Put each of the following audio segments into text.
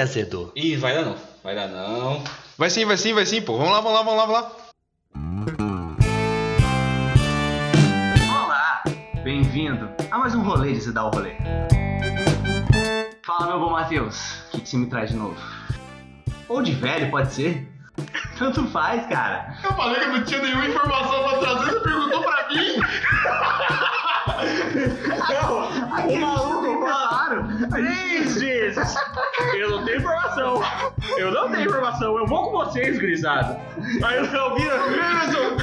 azedou. Ih, vai dar não. Vai dar não. Vai sim, vai sim, vai sim, pô. Vamos lá, vamos lá, vamos lá, vamos lá. Olá, bem-vindo a mais um rolê de se dar o rolê. Fala, meu bom Matheus, o que, que você me traz de novo? Ou de velho, pode ser? Tanto faz, cara. Eu falei que eu não tinha nenhuma informação pra trazer, você perguntou pra mim. Aquele maluco, claro. Três vezes! Eu não tenho informação! Eu não tenho informação! Eu vou com vocês, grisado! Aí o Léo vira, Emerson!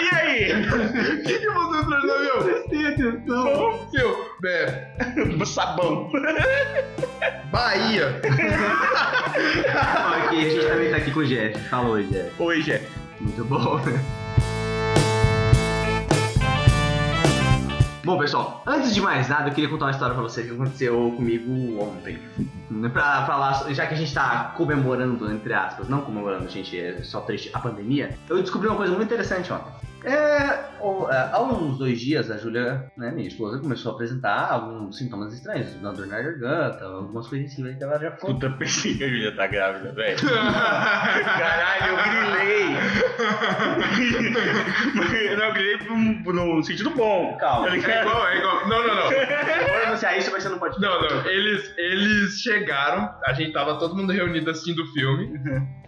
E aí? O que, que você trouxe, meu? Prestei atenção. Meu, é, Sabão! Bahia. Aqui, a gente também tá aqui com o Jeff. Falou, Jeff. Oi, Jeff. Muito bom, né? Bom, pessoal, antes de mais nada, eu queria contar uma história pra vocês que aconteceu comigo ontem. Pra falar, já que a gente tá comemorando, entre aspas, não comemorando, gente, é só triste, a pandemia, eu descobri uma coisa muito interessante ontem. É, é, há uns dois dias, a Júlia, né, minha esposa, começou a apresentar alguns sintomas estranhos, uma dor na garganta, algumas coisas assim, que ela já ficou Puta, pensei que a Julia tá grávida, velho. Caralho, eu grilei! não, eu grilei no sentido bom. Calma. Eu É igual, é igual. Não, não, não. Anunciar isso, vai ser no podcast. Não, não. Eles, eles chegaram, a gente tava todo mundo reunido assistindo o filme.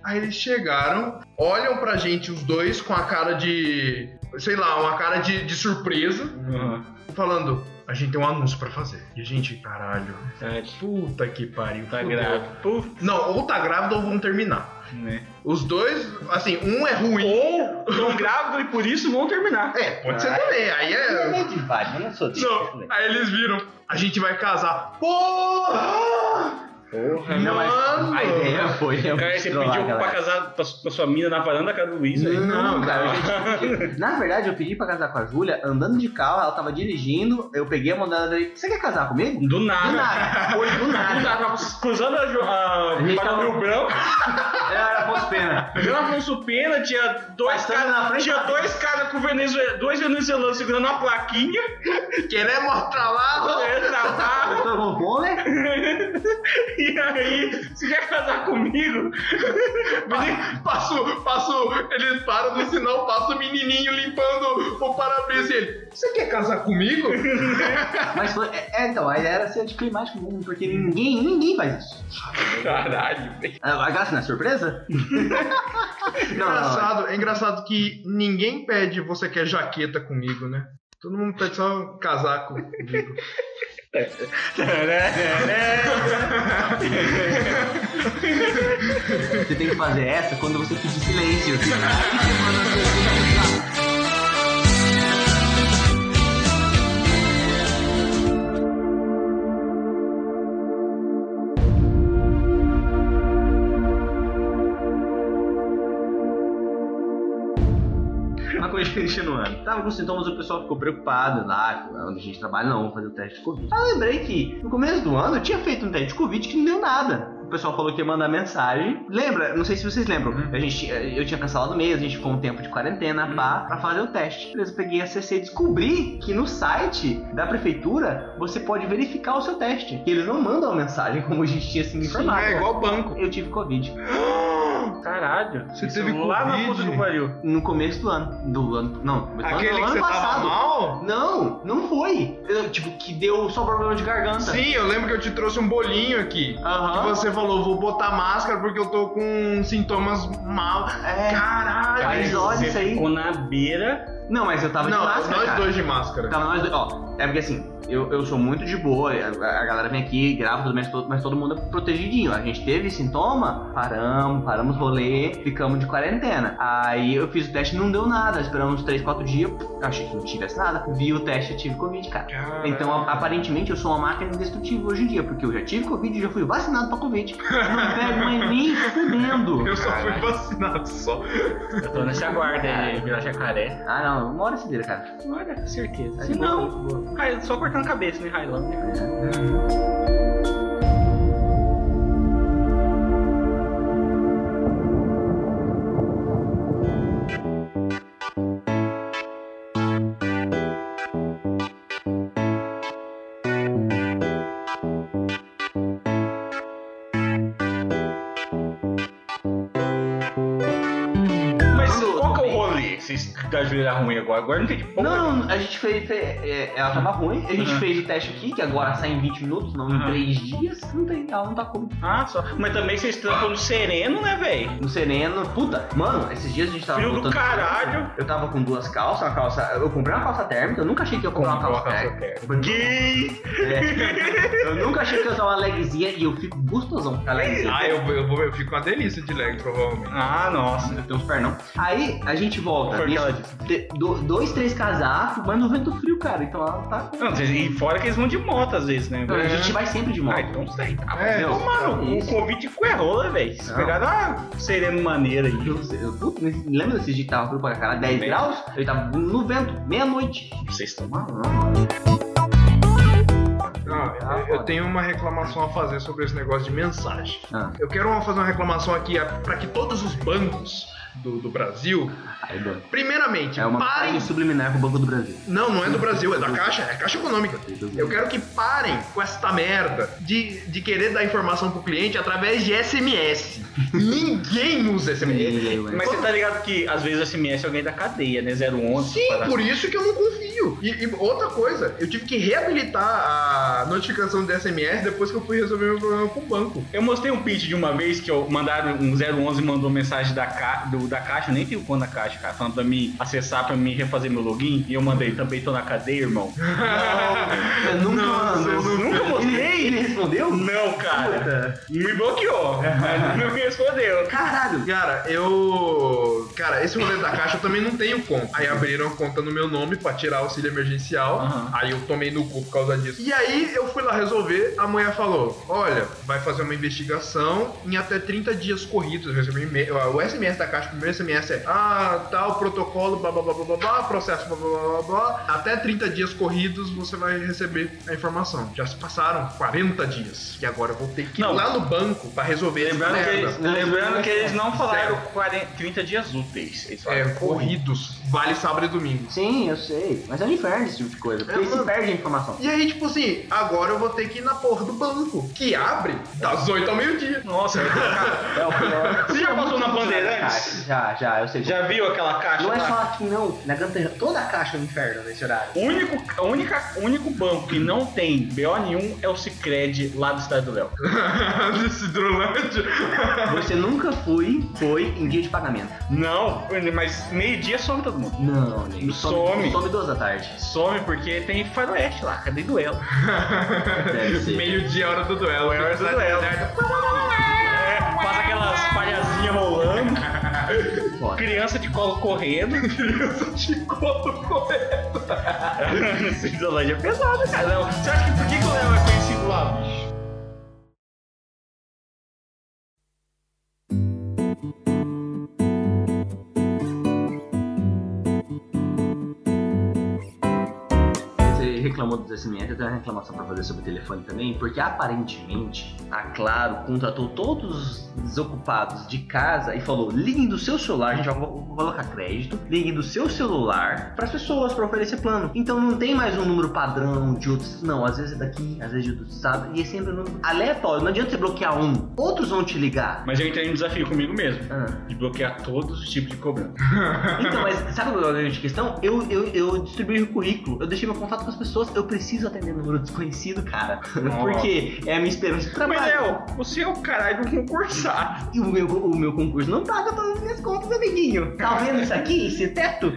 Aí eles chegaram, olham pra gente os dois com a cara de. sei lá, uma cara de, de surpresa, Uhum. falando. A gente tem um anúncio pra fazer. E a gente, caralho, Tá, puta que pariu. tá grávida. Não, ou tá grávido ou vão terminar. Né? Os dois, assim, um é ruim. Ou estão grávidos e por isso vão terminar. É, pode ser também. Aí é. É de vários, eu não sou disso. Não, aí eles viram. A gente vai casar. Porra! Porra, Não, Mano! a ideia foi Cara, você pediu a pra galera. casar pra, pra sua mina na varanda da casa do Luiz aí. Não, cara, já- na verdade eu pedi pra casar com a Júlia, andando de carro, ela tava dirigindo, eu peguei a mão dela e falei, você quer casar comigo? Do nada. Do nada, foi do Do nada. nada, tava cruzando a, Jo- a, gente a tava- Rio Branco, Era Afonso Pena. Pelo Afonso Pena, tinha dois caras frente tinha da- dois caras com dois venezuelanos segurando uma plaquinha, mostrar lá? né, trabalho, Foi com fome? e aí, você quer casar comigo? Passo, passo, eles param no sinal, passa o menininho limpando o para-brisa e ele. Você quer casar comigo? Mas foi, é, é, então, a ideia era ser anticlimático mesmo, porque ninguém, ninguém faz isso. Caralho, velho. Ah, A graça não é surpresa? engraçado, é engraçado que ninguém pede você quer jaqueta comigo, né? Todo mundo pede só casaco comigo. Você tem que fazer essa quando você pedir silêncio. continuando. Tava com sintomas, o pessoal ficou preocupado lá, onde a gente trabalha, não, vamos fazer o teste de Covid. Aí eu lembrei que no começo do ano eu tinha feito um teste de Covid que não deu nada. O pessoal falou que ia mandar mensagem. Lembra? Não sei se vocês lembram. A gente, eu tinha cancelado o mês, a gente ficou um tempo de quarentena pá, pra fazer o teste. Beleza, eu peguei a CC e descobri que no site da prefeitura você pode verificar o seu teste. Que eles não mandam a mensagem como a gente tinha sido informado. é igual banco. Eu tive Covid. Caralho. Você teve lá na Covid? puta que pariu. No começo do ano. Do ano. Não, do Aquele ano, que do você ano tava passado. mal? Não, não foi. Eu, tipo, que deu só problema de garganta. Sim, eu lembro que eu te trouxe um bolinho aqui. Aham. E você falou, vou botar máscara porque eu tô com sintomas mal. É. Caralho! Mas olha você isso aí. ficou na beira. Não, mas eu tava Não, de máscara. nós cara. dois de máscara. Tava nós dois. Ó, é porque assim, eu, eu sou muito de boa, a, a galera vem aqui, grava tudo, mas todo, mas todo mundo é protegidinho. A gente teve sintoma, paramos, paramos rolê, ficamos de quarentena. Aí eu fiz o teste não deu nada, esperamos uns 3, 4 dias, achei que não tivesse nada. Vi o teste e tive Covid, cara. Caralho. Então, a- aparentemente, eu sou uma máquina indestrutível hoje em dia, porque eu já tive Covid e já fui vacinado pra Covid. Eu não pego mais nem fudendo. Eu só fui vacinado só. Eu tô nesse aguardo aí, virar jacaré. Ah, não, uma hora se vira, cara. Olha, com certeza. Se não. Hi- só cortando a cabeça, né, Highlander? Agora. Agora não tem que pôr. Não, a gente fez. fez- é, ela tava ruim, a gente Uhum. fez o teste aqui, que agora sai em 20 minutos, não em Uhum. 3 dias. Não tem, ela não tá com. Ah, só. Mas também vocês trampam no sereno, né, velho? No sereno. Puta, mano, esses dias a gente tava. Frio do de caralho. Eu tava com duas calças, uma calça. Eu comprei uma calça térmica, eu nunca achei que ia comprar uma calça calça térmica. Gay! É. Eu nunca achei que ia usar uma legzinha e eu fico gostosão com a legzinha. Ah, eu, eu, vou, eu fico uma delícia de leg, provavelmente. Ah, nossa. Tem uns pernão. Aí a gente volta. Foi nisso, ela disse. Dois, três casacos, mas no vento frio, cara. Então ela tá. Não, vocês- e fora que eles vão de moto às vezes, né? Então, a gente vai sempre de moto. Ah, então sei. Tá, É, é, mano, o isso. Covid com é rola, velho. Se Não. pegar uma sereno maneira aí. Eu, eu, nesse- lembra desse dia que tava frio pra caralho, 10 Bem. graus? Eu tava no vento, meia-noite. Vocês estão malucos. Ah, eu, eu tenho uma reclamação a fazer sobre esse negócio de mensagem. Ah, Eu quero fazer uma reclamação aqui para que todos os bancos do, do Brasil, primeiramente, É uma parem. subliminar pro Banco do Brasil. Não, não é do Brasil, é da Caixa, é Caixa Econômica. Eu quero que parem com esta merda de, de querer dar informação pro cliente através de SMS. Ninguém usa SMS. Ninguém, ué. Mas você tá ligado que às vezes o SMS é alguém da cadeia, né? 011. Sim, para- por isso que eu não confio. E, e outra coisa, eu tive que reabilitar a notificação do SMS depois que eu fui resolver meu problema com o banco. Eu mostrei um pitch de uma vez que eu mandaram um 011 mandou mensagem da, ca... do, da caixa, eu nem tenho conta na caixa, cara, falando pra mim acessar pra mim refazer meu login. E eu mandei, também tô na cadeia, irmão. Eu nunca Não, Nunca Ele, mostrei. ele respondeu? Não, cara. Puta. Me bloqueou. Mas não me respondeu. Caralho. Cara, eu. Cara, esse rolê da caixa eu também não tenho conta. Aí abriram a conta no meu nome pra tirar auxílio emergencial. Aham. Aí eu tomei no cu por causa disso. E aí eu fui lá resolver. A mulher falou: Olha, vai fazer uma investigação em até 30 dias corridos. Eu recebi um e-mail. O SMS da caixa, o primeiro SMS é: Ah, tal, protocolo, blá blá blá blá blá, blá processo, blá blá blá blá blá. Até 30 dias corridos você vai receber a informação. Já se passaram 40 dias. E agora eu vou ter que ir Não. lá no banco pra resolver essa Lembrando que, merda. Lembrando que eles não falaram Sério. 40, 30 dias úteis. Eles É, falaram corridos. Vale sábado e domingo. Sim, eu sei. Mas é um inferno esse tipo de coisa. Porque É, se perde a informação. E aí, tipo assim, agora eu vou ter que ir na porra do banco, que abre das 8 ao meio-dia. Nossa, É o pior. Você já passou na Bandeirantes? Já, já, eu sei. Já viu aquela caixa Não é só aqui não, na Ganta, toda a caixa é um inferno nesse horário. O único, a única, único banco que não tem BO nenhum é o Cicred lá do estado do Léo. Desse Hidrolândia. Você nunca foi, foi em dia de pagamento. Não, mas meio-dia some todo mundo. Não, nem. Some. Some duas da tarde. Some porque tem faroeste lá, cadê duelo? Deve ser. Meio-dia, hora do duelo. É hora do duelo. É, passa aquelas palhazinhas rolando, Foda. criança de colo correndo. Criança de colo. Essa isolagem é pesada, cara. Você acha que por que, que o Léo é conhecido lá, reclamou dos SMS, eu tenho uma reclamação pra fazer sobre o telefone também, porque aparentemente a Claro contratou todos os desocupados de casa e falou: liguem do seu celular, a gente vai co- colocar crédito, liguem do seu celular para as pessoas para oferecer plano. Então não tem mais um número padrão de outros, não, às vezes é daqui, às vezes é de outro estado, e é sempre um número aleatório. Não adianta você bloquear um, outros vão te ligar. Mas eu entrei no desafio comigo mesmo. Ah. De bloquear todos os tipos de cobrança. Então, mas sabe qual é a grande questão? Eu, eu, eu distribuí o currículo, eu deixei meu contato com as pessoas, eu preciso atender número desconhecido, cara. Porque é a minha esperança de Mas, trabalho. Léo, você é o caralho do concursado. E o meu, o meu concurso não paga todas as minhas contas, amiguinho. Tá vendo isso aqui, esse teto?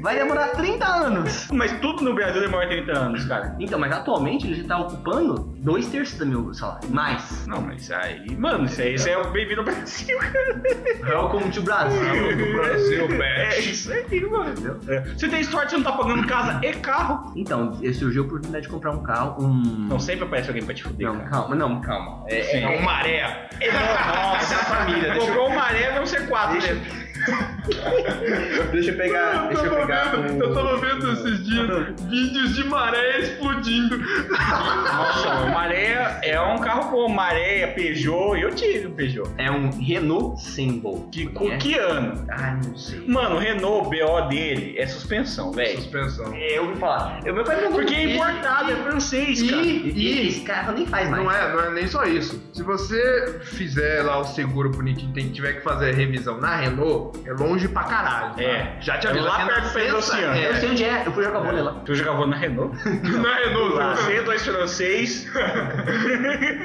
Vai demorar 30 anos. Mas tudo no Brasil demora 30 anos, cara. Então, mas atualmente ele já tá ocupando dois terços do meu salário. Mais. Não, mas aí, mano, isso aí isso é o bem-vindo ao Brasil, cara. Welcome to Brasil. do Brasil, É bitch. isso aí, mano. É. Você tem sorte, você não tá pagando casa e carro. Então, surgiu a oportunidade de comprar um carro, um... Não sempre aparece alguém pra te fuder, Não, cara. calma, não, calma. É. É um maré. Nossa, é a família, Comprou uma maré, vão ser quatro, Deixa- né? Deixa eu pegar, deixa eu tava pegar vendo, o- eu tava vendo esses dias vídeos de maré explodindo. Nossa, maré é um carro bom. Maré, é Peugeot, eu tive o Peugeot. É um Renault Symbol. Que, É? que ano? Ah, não sei. Mano, o Renault, o BO dele é suspensão, velho. Suspensão. É, eu ouvi falar. Eu, meu pai me Porque um é importado, é que- francês, cara. E, e esse carro nem faz mais. não é, não é nem só isso. Se você fizer lá o seguro bonitinho, tem, tiver que fazer a revisão na Renault, é longe pra caralho. tá? É. Já te É aviso. lá perto do Oceano. Eu É. sei onde é, eu fui jogar vôlei lá. Tu jogava na Renault? Na Renault. Você, dois francês.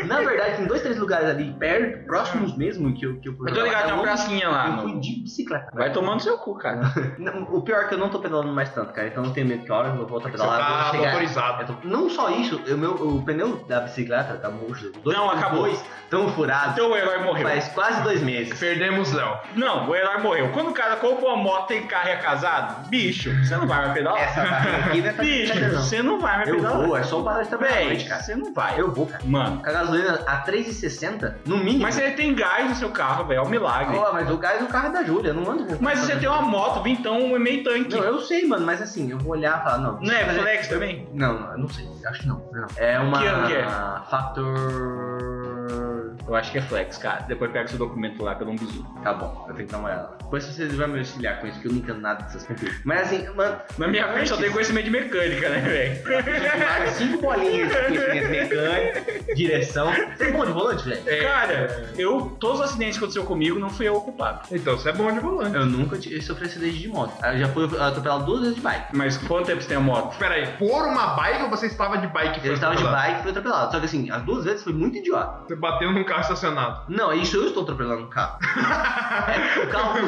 Na verdade, tem dois, três lugares ali perto, próximos mesmo, que eu, que eu fui Eu tô ligado, tem uma lá. pracinha lá. Eu fui de bicicleta. Vai tomando seu cu, cara. Não, o pior é que eu não tô pedalando mais tanto, cara. Então eu não tenho medo que a hora eu volto a Você pedalar, eu tá vou chegar. motorizado. Eu tô- Não só isso, o, meu, o pneu da bicicleta tá murcho. Os dois, Não, acabou. dois tão furados. Então o herói morreu. Faz quase dois meses. Perdemos Léo. Não, o herói morreu. Quando o cara compra uma moto, tem carro e é casado, bicho, você não vai mais pedalar. Essa não é Bicho, você não vai mais Eu pedalar. vou, é só parar de trabalhar noite, cara. você não vai. Eu vou, cara. Mano, Com a gasolina a 3,60, no mínimo. mas você tem gás no seu carro, velho, é um milagre. Mas o gás do carro é da Júlia, eu não ando com Mas você tem uma moto, vintão, um meio tanque. Não, eu sei, mano, mas assim, eu vou olhar e falar, não. Não é flex também? Não, não, eu não sei. Acho que não. não. É uma. Que ano que é? Factor. Eu acho que é flex, cara. Depois pega seu documento lá pelo um bizu. Tá bom, eu tenho que dar uma olhada. Depois vocês vão me auxiliar com isso, que eu não entendo nada dessas coisas. Mas assim, mano. Na minha frente só tem conhecimento de mecânica, né, velho? cinco bolinhas de conhecimento mecânico, direção. Você é bom de volante, velho? Cara, eu, todos os acidentes que aconteceu comigo não fui eu o culpado. Então você é bom de volante. Eu nunca tive- sofri acidente de moto. Eu já fui atropelado duas vezes de bike. Mas quanto tempo você tem a moto? Espera aí, por uma bike ou você estava de bike? e foi Eu estava de bike e fui atropelado. Só que assim, as duas vezes foi muito idiota. Você bateu num carro estacionado. Não, isso eu estou atropelando o carro. É, o carro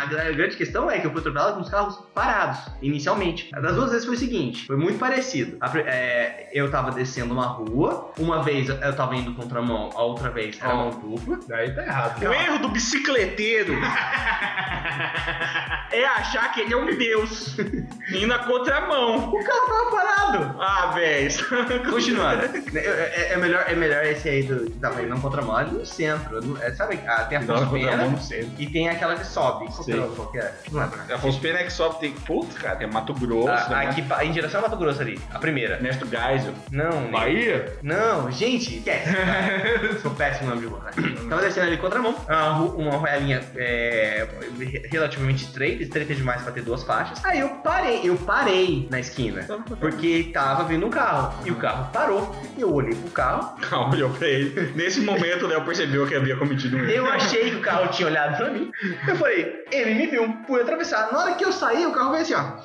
a, gra- a grande questão é que eu fui atropelado com os carros parados, inicialmente. Das duas vezes foi o seguinte, foi muito parecido. A é, eu tava descendo uma rua, uma vez eu tava indo contramão, a outra vez era Ó. mão dupla. Daí tá errado. O erro do bicicleteiro é achar que ele é um deus. Indo na contramão. O carro tava parado. Ah, velho. Continuando. é, é melhor, é melhor esse aí do que tava indo na contramão ali no centro. É, sabe, ah, tem a Afonso Pena não e tem aquela que sobe. Qual que é? É? Não lembro. né? Afonso Pena é que sobe, tem. Putz, cara, tem Mato Grosso, Ah, né? aqui em direção a Mato Grosso ali, a primeira. Ernesto Geisel. Não, Bahia? Não, gente, esquece. tá? Sou péssimo nome de rua. Tava descendo ali contramão, uma, ru- uma roelinha é, relativamente estreita, estreita demais pra ter duas faixas. Aí eu parei, eu parei na esquina, porque tava vindo um carro, e o carro parou. Eu olhei pro carro, Calma, olhou pra ele. Nesse momento, o Léo percebeu que havia cometido um erro. eu achei que o carro tinha olhado pra mim. Eu falei, ele me viu, fui atravessar. Na hora que eu saí, o carro veio assim, ó.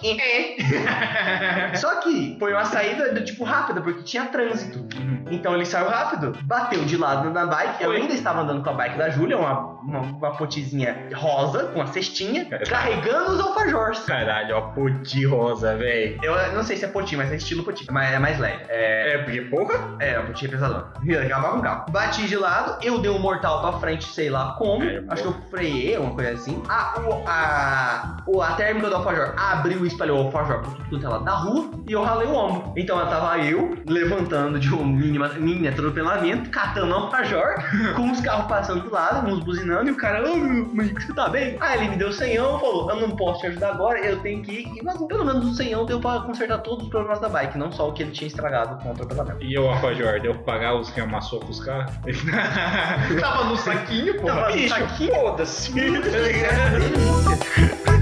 Só que foi uma saída do tipo rápida, porque tinha trânsito. Então ele saiu rápido, bateu de lado na bike. Eu ainda estava andando com a bike da Júlia, uma, uma, uma potezinha rosa, com uma cestinha, carregando os alfajores. Caralho, ó, poti rosa, velho. Eu não sei se é poti, mas é estilo poti. Mas é mais leve. É, É, porque, porra. é, a poti é pesadão. Acabava com o carro. Bati de lado, eu dei um mortal pra frente, sei lá como. É, Acho que eu freiei, uma coisa assim. A, o, a, o, a térmica do alfajor abriu e espalhou o alfajor por tudo quanto é lado da rua e eu ralei o ombro. Então tava eu levantando de um mini, mini atropelamento, catando o alfajor, com os carros passando do lado, uns buzinando, e o cara, ô meu, mas você tá bem? Aí ele me deu senhão, falou, eu não posso te ajudar agora, eu tenho que ir. Vazou. Pelo menos o senhão deu pra consertar todos os problemas da bike, não só o que ele tinha estragado com o atropelamento. E o Alfajor, deu pra pagar os que amassou com os carros? Tava no saquinho, pô. Tava no Bicho, saquinho. foda-se.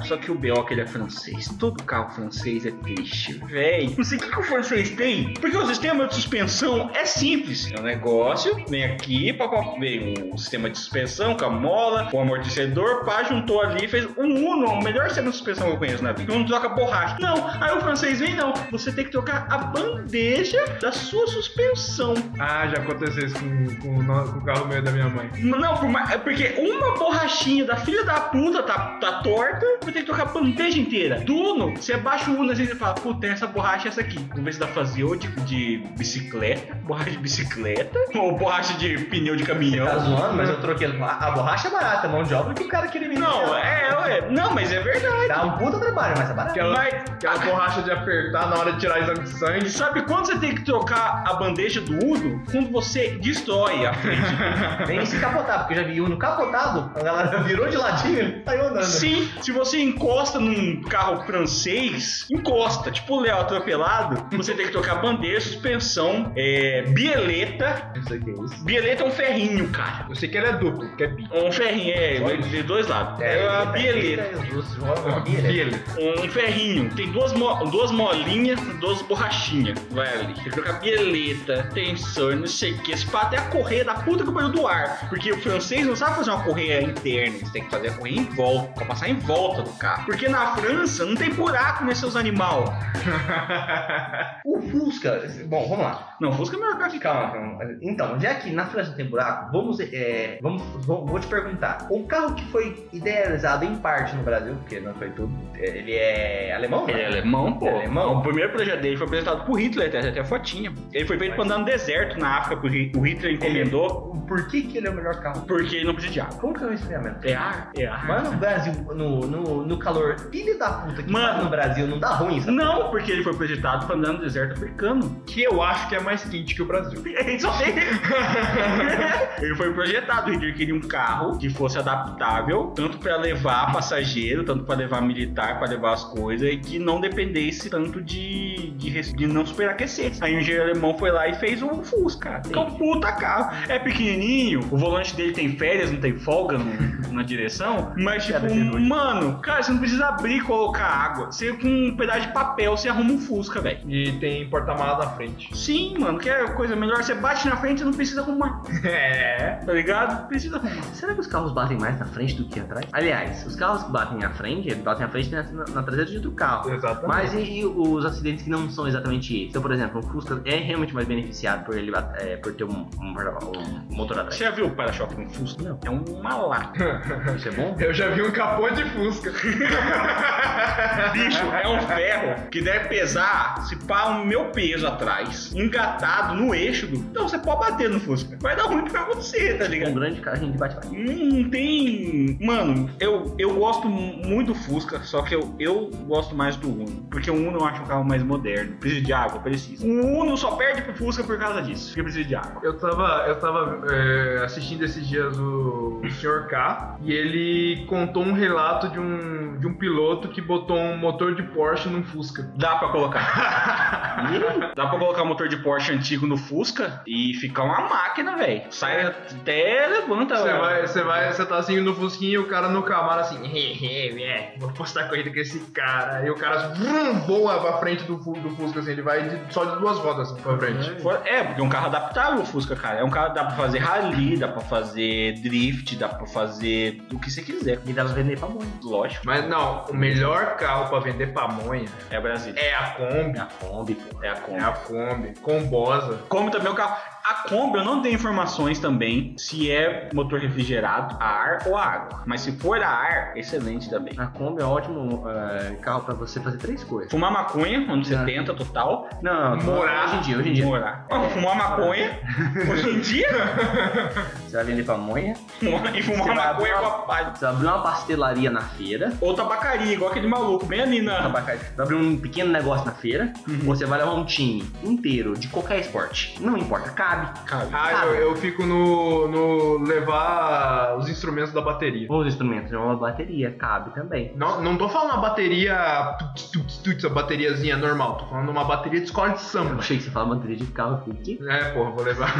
cara. Só que o BO que ele é francês. Todo carro francês é triste. Véi, não sei o que, que o francês tem. Porque o sistema de suspensão é simples. É um negócio, vem aqui, papá, vem o sistema de suspensão com a mola, o amortecedor, pá, juntou ali, fez um Uno, o melhor sistema de suspensão que eu conheço na vida. Não troca borracha. Não, aí o francês vem, não. Você tem que trocar a bandeja da sua suspensão. Ah, já aconteceu isso com, com com o carro meio da minha mãe. Não, por é porque uma borrachinha da filha da puta tá, tá torta, vai ter que trocar a bandeja inteira. Do Uno, você baixa o Uno assim e fala, puta, essa borracha é essa aqui. Vamos ver se dá pra fazer ou de, de bicicleta, borracha de bicicleta, ou borracha de pneu de caminhão. Tá zoando, mas eu troquei. A, a borracha é barata, mão de obra que o cara queria me Não, é, ué, não, mas é verdade. Dá um puta trabalho, mas é barato. Aquela, Mas, aquela borracha de apertar na hora de tirar exame de sangue. sabe quando você tem que trocar a bandeja do Uno? Quando você destrói a frente. Nem se capotar, porque eu já vi Uno capotado, a galera virou de ladinho e saiu andando. Sim, se você encosta num carro francês, encosta, tipo o Léo atropelado, você tem que trocar bandeira, suspensão, é, bieleta. Não sei o que é isso. Bieleta é um ferrinho, cara. Eu sei que ele é duplo, que é bi. Um ferrinho, é, de dois lados. É, a bieleta. Um ferrinho, tem duas, mo- duas molinhas, duas borrachinhas. Vai ali. Tem que trocar bieleta, tensor, não sei o que. Esse pato é a correia da puta que pariu do ar. Porque o francês não sabe fazer uma correia interna, eles têm que fazer a correia em volta, pra passar em volta carro. Porque na França não tem buraco nesses seus animal. O Fusca. Bom, vamos lá. Não, Fusca é melhor carro que Calma, calma. Então, já que na França não tem buraco, vamos, é, vamos, vou, vou te perguntar. O carro que foi idealizado em parte no Brasil, porque não foi tudo, é, ele é alemão? Ele né? é alemão, pô. Ele é alemão? O primeiro projeto dele foi apresentado por Hitler, até a fotinha. Ele foi feito pra andar no deserto na África, porque o Hitler encomendou, Por que, que ele é o melhor carro? porque ele não precisa de água. Como que é o esfriamento? É ar, é ar. Mas no Brasil, no, no, no calor, filho da puta que Mano. tá no Brasil, não dá ruim isso? Não, porque ele foi projetado pra andar no deserto africano. Que eu acho que é mais quente que o Brasil. É isso aí. ele foi projetado. O Hitler queria um carro que fosse adaptável, tanto pra levar passageiro, tanto pra levar militar, pra levar as coisas, e que não dependesse tanto de, de, de não superaquecer. Aí o engenheiro alemão foi lá e fez o Fusca. Que é um puta carro. É pequenininho, o volante dele tem férias, não tem folga no- na direção, mas tipo, nojo. mano, cara, você não precisa abrir e colocar água. Você com um pedaço de papel, você arruma um Fusca, velho. E tem porta-mala na frente. Sim, mano, que é coisa melhor. Você bate na frente e não precisa arrumar. É. Tá ligado? Precisa arrumar. Será que os carros batem mais na frente do que atrás? Aliás, os carros que batem na frente, eles batem na frente na, na traseira de outro carro. Exatamente. Mas e, e os acidentes que não são exatamente esses? Então, por exemplo, um Fusca é realmente mais beneficiado por ele é, por ter um, um, um motor atrás. Você já viu o para-choque no Fusca? Não. É uma lata. Isso é bom? Eu já vi um capô de Fusca. Bicho, é um ferro que deve pesar, se pá, o meu peso atrás, engatado no eixo do. Então você pode bater no Fusca. Vai dar ruim pra você, tá Um ligado? grande carro a gente bate bate. Não tem. Mano, eu, eu gosto muito do Fusca, só que eu, eu gosto mais do Uno. Porque o Uno eu acho um carro mais moderno. Precisa de água? Precisa. O Uno só perde pro Fusca por causa disso. Porque precisa de água. Eu tava, eu tava é, assistindo esses dias o, o Sr. K e ele contou um relato de um, de um piloto que botou um motor de Porsche num Fusca. Dá pra colocar. Dá pra colocar motor de Porsche antigo no Fusca e ficar uma máquina, velho. Sai até levanta. Você vai, você vai, você tá assim no Fusquinha e o cara no Camaro assim, hehe, é, vou postar corrida com esse cara. E o cara vrum, voa pra frente do, do Fusca, assim, ele vai de- só de duas rodas assim, pra frente. For- É, porque é um carro adaptável o Fusca, cara. É um carro que dá pra fazer rally, dá pra fazer drift, dá pra fazer o que você quiser. E dá pra vender pra mãe. Lógico, Mas não, o melhor carro pra vender pamonha é Brasil. é a Kombi. É a Kombi, pô. É a É Kombi. a Kombi, combosa. Como também o carro. A Kombi eu não tenho informações também se é motor refrigerado, a ar ou a água. Mas se for a ar, excelente também. A Kombi é um ótimo é, carro pra você fazer três coisas. Fumar maconha, anos É. 70 total. Não, não, Morar. hoje em dia, hoje em dia. Morar. Ah, Fumar maconha. Hoje em dia. Você vai vender pamonha, E fumar Você maconha com a palha. você vai abrir uma pastelaria na feira, Ou tabacaria, igual aquele maluco, bem ali na. tabacaria. vai abrir um pequeno negócio na feira, Uhum. você vai levar um time inteiro de qualquer esporte. Não importa, cabe. Cara, Ah, eu, eu fico no, no levar os instrumentos da bateria. Os instrumentos, uma bateria, cabe também. Não, não tô falando uma bateria tuts, tuts, tuts, a bateriazinha normal, tô falando uma bateria de escola de Eu samba. achei que você fala bateria de carro, eu que? É, porra, vou levar.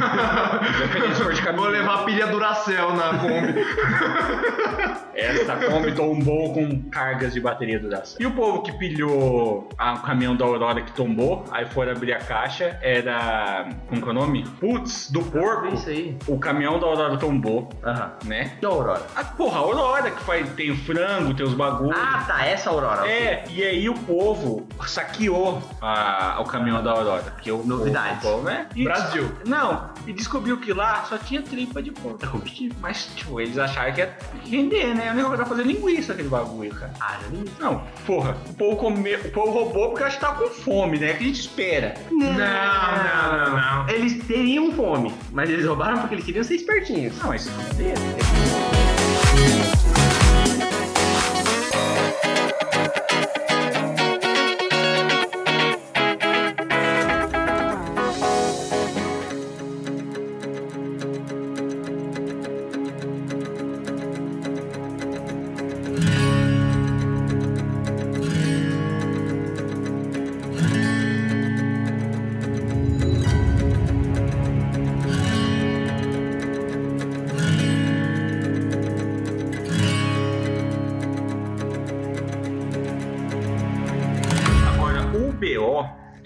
De vou levar pilha Duracell na Kombi. Essa Kombi tombou com cargas de bateria Dacia. E o povo que pilhou a- o caminhão da Aurora que tombou, aí foram abrir a caixa, era. Como que é o nome? Putz, do É porco. isso aí. O caminhão da Aurora tombou, Aham. né? E a Aurora? A porra, a Aurora que faz, tem o frango, tem os bagulhos. Ah, tá, essa Aurora. É, e aí o povo saqueou a- o caminhão da Aurora. Porque o Novidades. O povo, né? E- Brasil. Não, e descobriu que lá só tinha tripa de porco. Combustível. Mas, tipo, eles acharam que ia render, né? O negócio era fazer linguiça aquele bagulho, cara. Ah, já vi. Não, porra, o povo, come... o povo roubou porque acho que tava com fome, né? Que a gente espera. Não, não, não, não. Eles teriam fome, mas eles roubaram porque eles queriam ser espertinhos. Não, mas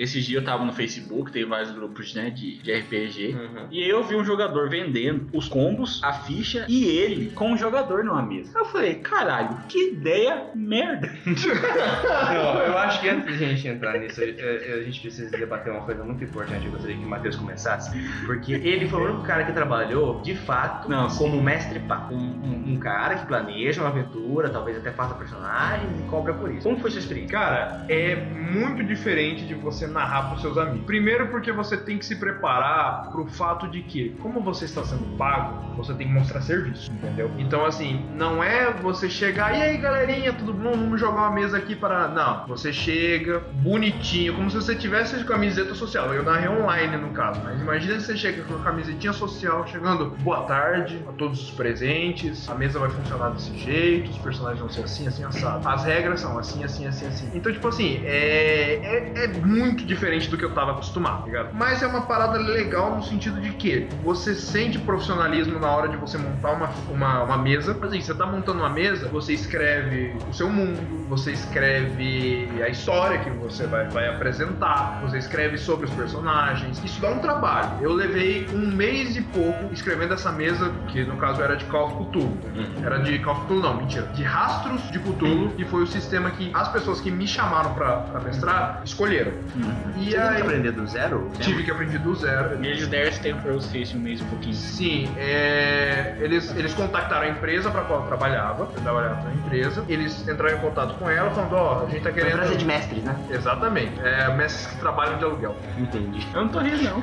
Esses dias eu tava no Facebook, tem vários grupos, né, de, de RPG. Uhum. E eu vi um jogador vendendo os combos, a ficha e ele com um jogador numa mesa. Eu falei, caralho, que ideia merda. Não, eu acho que antes de a gente entrar nisso, a, gente precisa debater uma coisa muito importante. Eu gostaria que o Matheus começasse. Porque ele foi o único cara que trabalhou, de fato, Não, como mestre pá. Um, um- um cara que planeja uma aventura, talvez até faça personagens e cobra por isso. Como foi sua experiência? Cara, é muito diferente de você narrar pros seus amigos. Primeiro porque você tem que se preparar pro fato de que, como você está sendo pago, você tem que mostrar serviço, entendeu? Então, assim, não é você chegar, e aí, galerinha, tudo bom? Vamos jogar uma mesa aqui para... Não, você chega bonitinho, como se você tivesse de camiseta social. Eu narrei online, no caso, mas imagina você chega com a camisetinha social, chegando, boa tarde a todos os presentes, a mesa vai funcionar desse jeito, os personagens vão ser assim, assim, assado. As regras são assim, assim, assim, assim. Então, tipo assim, é, é, é muito diferente do que eu tava acostumado, ligado? Mas é uma parada legal no sentido de que você sente profissionalismo na hora de você montar uma, uma, uma mesa. Assim, você tá montando uma mesa, você escreve o seu mundo, você escreve a história que você vai, vai apresentar, você escreve sobre os personagens. Isso dá um trabalho. Eu levei um mês e pouco escrevendo essa mesa, que no caso era de Call of Cthulhu. Era de Call of Cthulhu, não, mentira. De Rastros de Cthulhu, que foi o sistema que as pessoas que me chamaram pra, pra mestrar escolheram. E Você aí aprender zero? tive que aprender do zero. E eles deram esse tempo pra esse um mês e pouquinho. Sim, é, eles, eles contactaram a empresa para qual eu trabalhava, eu trabalhava na empresa, eles entraram em contato com ela, falando, ó, a gente tá Uma querendo... empresa de mestres, né? Exatamente, é, mestres que trabalham de aluguel. Entendi. Eu não tô rindo, não.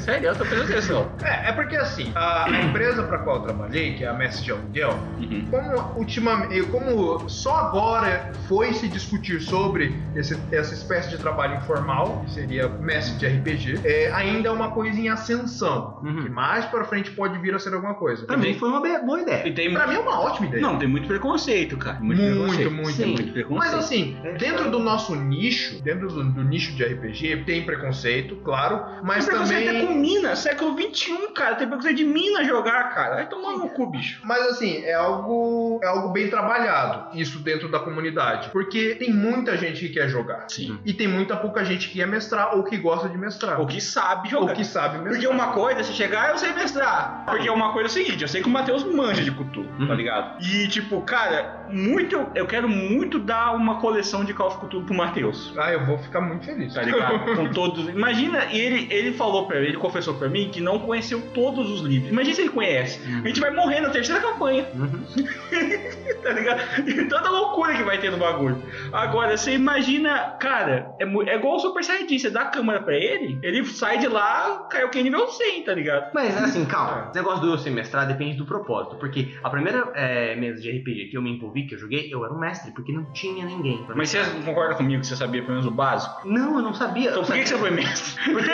Sério, eu tô prestando atenção. É, é porque assim, a, a empresa para qual eu trabalhei, que é a Mestre de Aluguel, Uhum. como ultimamente, como só agora foi se discutir sobre esse- essa espécie de trabalho informal, que seria mestre de RPG, é, ainda é uma coisa em ascensão, Uhum. que mais para frente pode vir a ser alguma coisa. Pra mim foi uma boa ideia. E tem Pra mim é uma ótima ideia. Não, tem muito preconceito, cara. Muito, preconceito. muito, Sim. muito preconceito. Mas assim, É, dentro do nosso nicho, dentro do, do nicho de RPG, tem preconceito, claro, mas Tem preconceito também. é com mina, século XXI, cara. Tem preconceito de mina jogar, cara. Vai tomar no cu, bicho. Mas assim, é algo, é algo bem trabalhado, isso dentro da comunidade. Porque tem muita gente que quer jogar. Sim. E tem muita pouca gente que quer mestrar ou que gosta de mestrar. O que sabe Ou jogar. que sabe mestrar. Porque uma coisa é você chegar, eu sei mestrar. Porque uma coisa é o seguinte, eu sei que o Matheus manja de Cthulhu, tá Uhum. ligado? E tipo, cara, muito, eu quero muito dar uma coleção de Call of Cthulhu pro Matheus. Ah, eu vou ficar muito feliz. Tá ligado? Com todos. Imagina, ele, ele falou pra mim, ele confessou pra mim que não conheceu todos os livros. Imagina se ele conhece. A gente vai morrer na terceira campanha, Uhum. tá ligado? E tanta loucura que vai ter no bagulho. Agora, você imagina, cara, é, é igual o Super Saiyajin, você dá a câmera pra ele, ele sai de lá, caiu que nível 100, tá ligado? Mas assim, calma. Esse negócio do eu ser mestrado depende do propósito. Porque a primeira é, mesa de RPG que eu me envolvi, que eu joguei, eu era um mestre, porque não tinha ninguém. Mas você concorda comigo que você sabia pelo menos o básico? Não, eu não sabia. Então por que, que você foi mestre? Porque,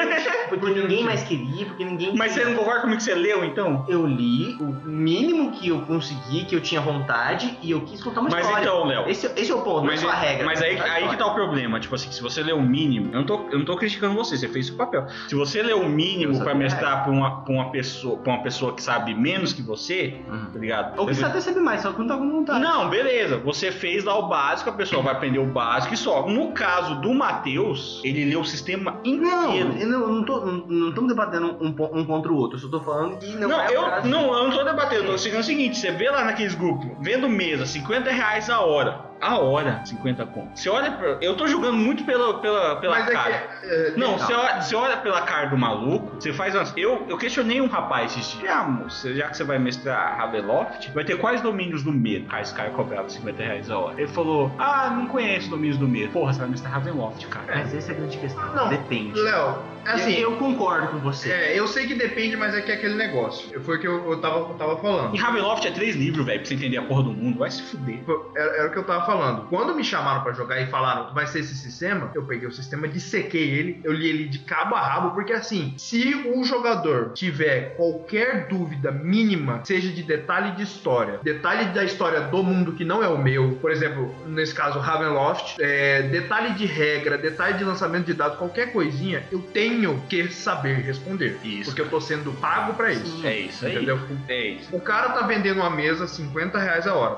porque ninguém mais queria, porque ninguém. Mas você não concorda comigo que você leu, então? Eu li o mínimo que eu consegui, que eu tinha vontade, e eu quis contar uma Mas história. então, Léo. Esse, esse é o ponto, Mas, não é só a regra. mas aí, aí que tá o problema. Tipo assim, se você lê o mínimo, eu não tô, eu não tô criticando você, você fez o papel. Se você lê o mínimo sabia pra a mestrar pra uma, pra, uma pessoa, pra uma pessoa que sabe menos que você, Uhum. tá ligado? Ou que você até sabe mais, só que não tá com vontade. Não, beleza. Você fez lá o básico, a pessoa vai aprender o básico e só. No caso do Matheus, ele leu o sistema Não, inteiro. não, eu não tô, não, não estamos debatendo um, um contra o outro, eu só tô falando que não, Não, é eu, caso. não, eu não tô debatendo, eu tô dizendo o seguinte, você vê lá naqueles grupos, vendo mesa, 50 reais a hora. A hora, 50 conto. Você olha pra, Eu tô julgando muito pela, pela, pela Mas é cara. que. é, Não, Não. você olha, você olha pela cara do maluco, você faz umas... Eu, eu questionei um rapaz esses dias. Ah, moça, já que você vai mestrar Raveloft, vai ter quais domínios do medo? Ah, esse cara cobrava 50 reais a hora. Ele falou, ah, não conheço domínios do medo. Porra, você vai mestrar Raveloft, cara. Mas essa é a grande questão. Não. Depende. Léo, assim. eu, concordo com você. É, eu sei que depende, mas é que é aquele negócio. Foi o que eu, eu, tava, eu tava falando. E Raveloft é três livros, velho, pra você entender a porra do mundo. Vai se fuder. Era, era o que eu tava falando. Quando me chamaram pra jogar e falaram vai ser esse sistema, eu peguei o sistema, dissequei ele, eu li ele de cabo a rabo, porque assim, se o jogador tiver qualquer dúvida mínima, seja de detalhe de história, detalhe da história do mundo que não é o meu, por exemplo, nesse caso Ravenloft, é, detalhe de regra, detalhe de lançamento de dados, qualquer coisinha, eu tenho tenho que saber responder. Isso. Porque eu tô sendo pago pra isso. É isso aí. Entendeu? É isso. O cara tá vendendo uma mesa 50 reais a hora.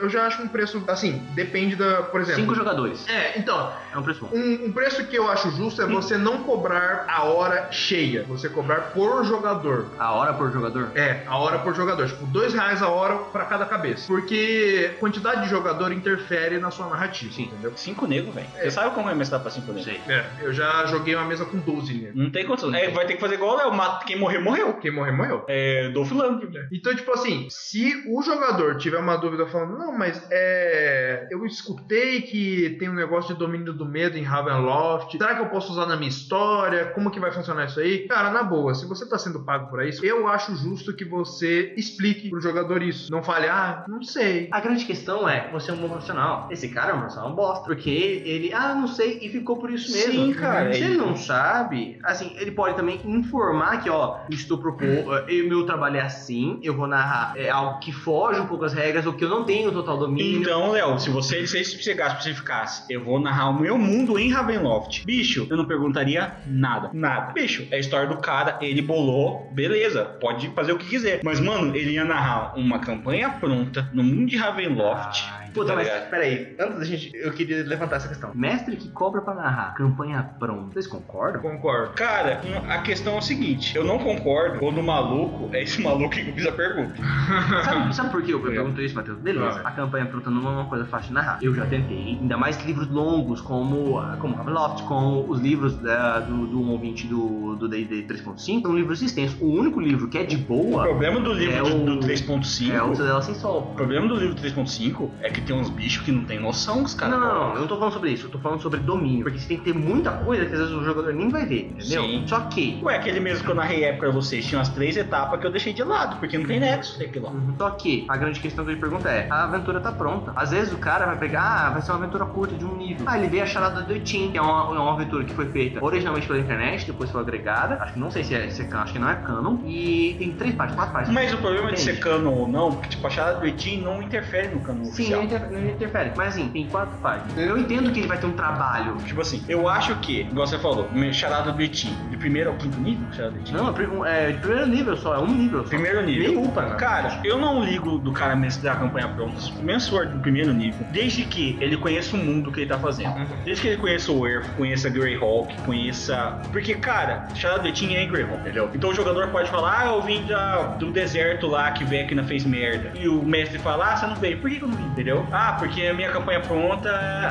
Eu já acho um preço, assim, depende da, por exemplo. Cinco jogadores. É, então, É um preço bom. um, um preço que eu acho justo é você não cobrar a hora cheia, você cobrar por jogador. A hora por jogador? É, a hora por jogador. Tipo, dois reais a hora pra cada cabeça. Porque quantidade de jogador interfere na sua narrativa, Sim. entendeu? Cinco negros, velho. É. Você sabe como é mestrar pra cinco negros? Sei. É, eu já joguei uma mesa com 12 Não tem condição. É, vai ter que fazer igual o Léo. Quem morrer, morreu. Quem morrer, morreu. É, Dolph Lundgren. Então, tipo assim, se o jogador tiver uma dúvida falando, não, mas é. Eu escutei que tem um negócio de domínio do medo em Ravenloft. Será que eu posso usar na minha história? Como que vai funcionar isso aí? Cara, na boa, se você tá sendo pago por isso, eu acho justo que você explique pro jogador isso. Não fale, ah, não sei. A grande questão é, você é um bom profissional. Esse cara é um profissional bosta. Porque ele, ah, não sei, e ficou por isso mesmo. Sim, cara, Se é ele isso. não sabe, assim, ele pode também informar que, ó, estou propondo, eu, meu trabalho é assim, eu vou narrar é, algo que foge um pouco das regras, ou que eu não tenho total domínio. Então, Léo, se você se você especificasse, eu vou narrar o meu mundo em Ravenloft. Bicho, eu não perguntaria nada. Nada. Bicho, é a história do cara, ele bolou, beleza, pode fazer o que quiser. Mas, mano, ele ia narrar uma campanha pronta no mundo de Ravenloft. Ai, Puta, tá mas ligado? peraí, antes da gente, eu queria levantar essa questão. Mestre que cobra pra narrar, campanha pronta, vocês concordam? Concordo. Cara, a questão é o seguinte: eu não concordo quando o maluco é esse maluco que fiz a pergunta. Sabe, sabe por que eu É. pergunto isso, Matheus? Beleza, a campanha pronta não é uma coisa fácil de narrar. Eu já tentei, ainda mais livros longos, como, como Ravenloft, como os livros da- do, do 1 ao 20 do do D&D 3.5, são livros extensos. O único livro que é de O boa problema do livro É de- o- do 3.5. é o Cidadela Sem Sol. O problema do livro 3.5 é que tem uns bichos que não tem noção, os caras. Não, não, não, eu não tô falando sobre isso, eu tô falando sobre domínio. Porque você tem que ter muita coisa que às vezes o jogador nem vai ver, entendeu? Sim. Só que. Ué, aquele mesmo que eu narrei época pra vocês, tinha umas três etapas que eu deixei de lado, porque não tem nexo daquilo lá. Uhum. Só que a grande questão que eu pergunto é: a aventura tá pronta. Às vezes o cara vai pegar, ah, vai ser uma aventura curta de um nível. Ah, ele vê a charada do Etim, que é uma, é uma aventura que foi feita originalmente pela internet, depois foi agregada. Acho que não sei se é, se é canon, acho que não é canon. E tem três partes, quatro partes. Mas o problema de Entende? ser canon ou não, porque tipo, a charada do Etim não interfere no canon Sim, oficial. Não, inter- não interfere. Mas assim, tem quatro partes. Eu entendo que ele vai ter um trabalho. Tipo assim, eu acho que, igual você falou, charada do Etim, de primeiro ao quinto nível, charada do. Não, é é de primeiro nível só, é um nível só. Primeiro nível. Nem upa, né? Cara, eu não ligo do cara mestrar a campanha pronta, mesmo se for do primeiro nível, desde que ele conheça o mundo que ele tá fazendo. Desde que ele conheça o Earth, conheça Greyhawk, conheça. Porque, cara, Shadow the Team é em Greyhawk, entendeu? Então o jogador pode falar, ah, eu vim da- do deserto lá que Vecna fez merda. E o mestre fala, ah, você não veio. Por que que eu não vim, entendeu? Ah, porque a minha campanha pronta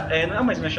é. Não, mas minha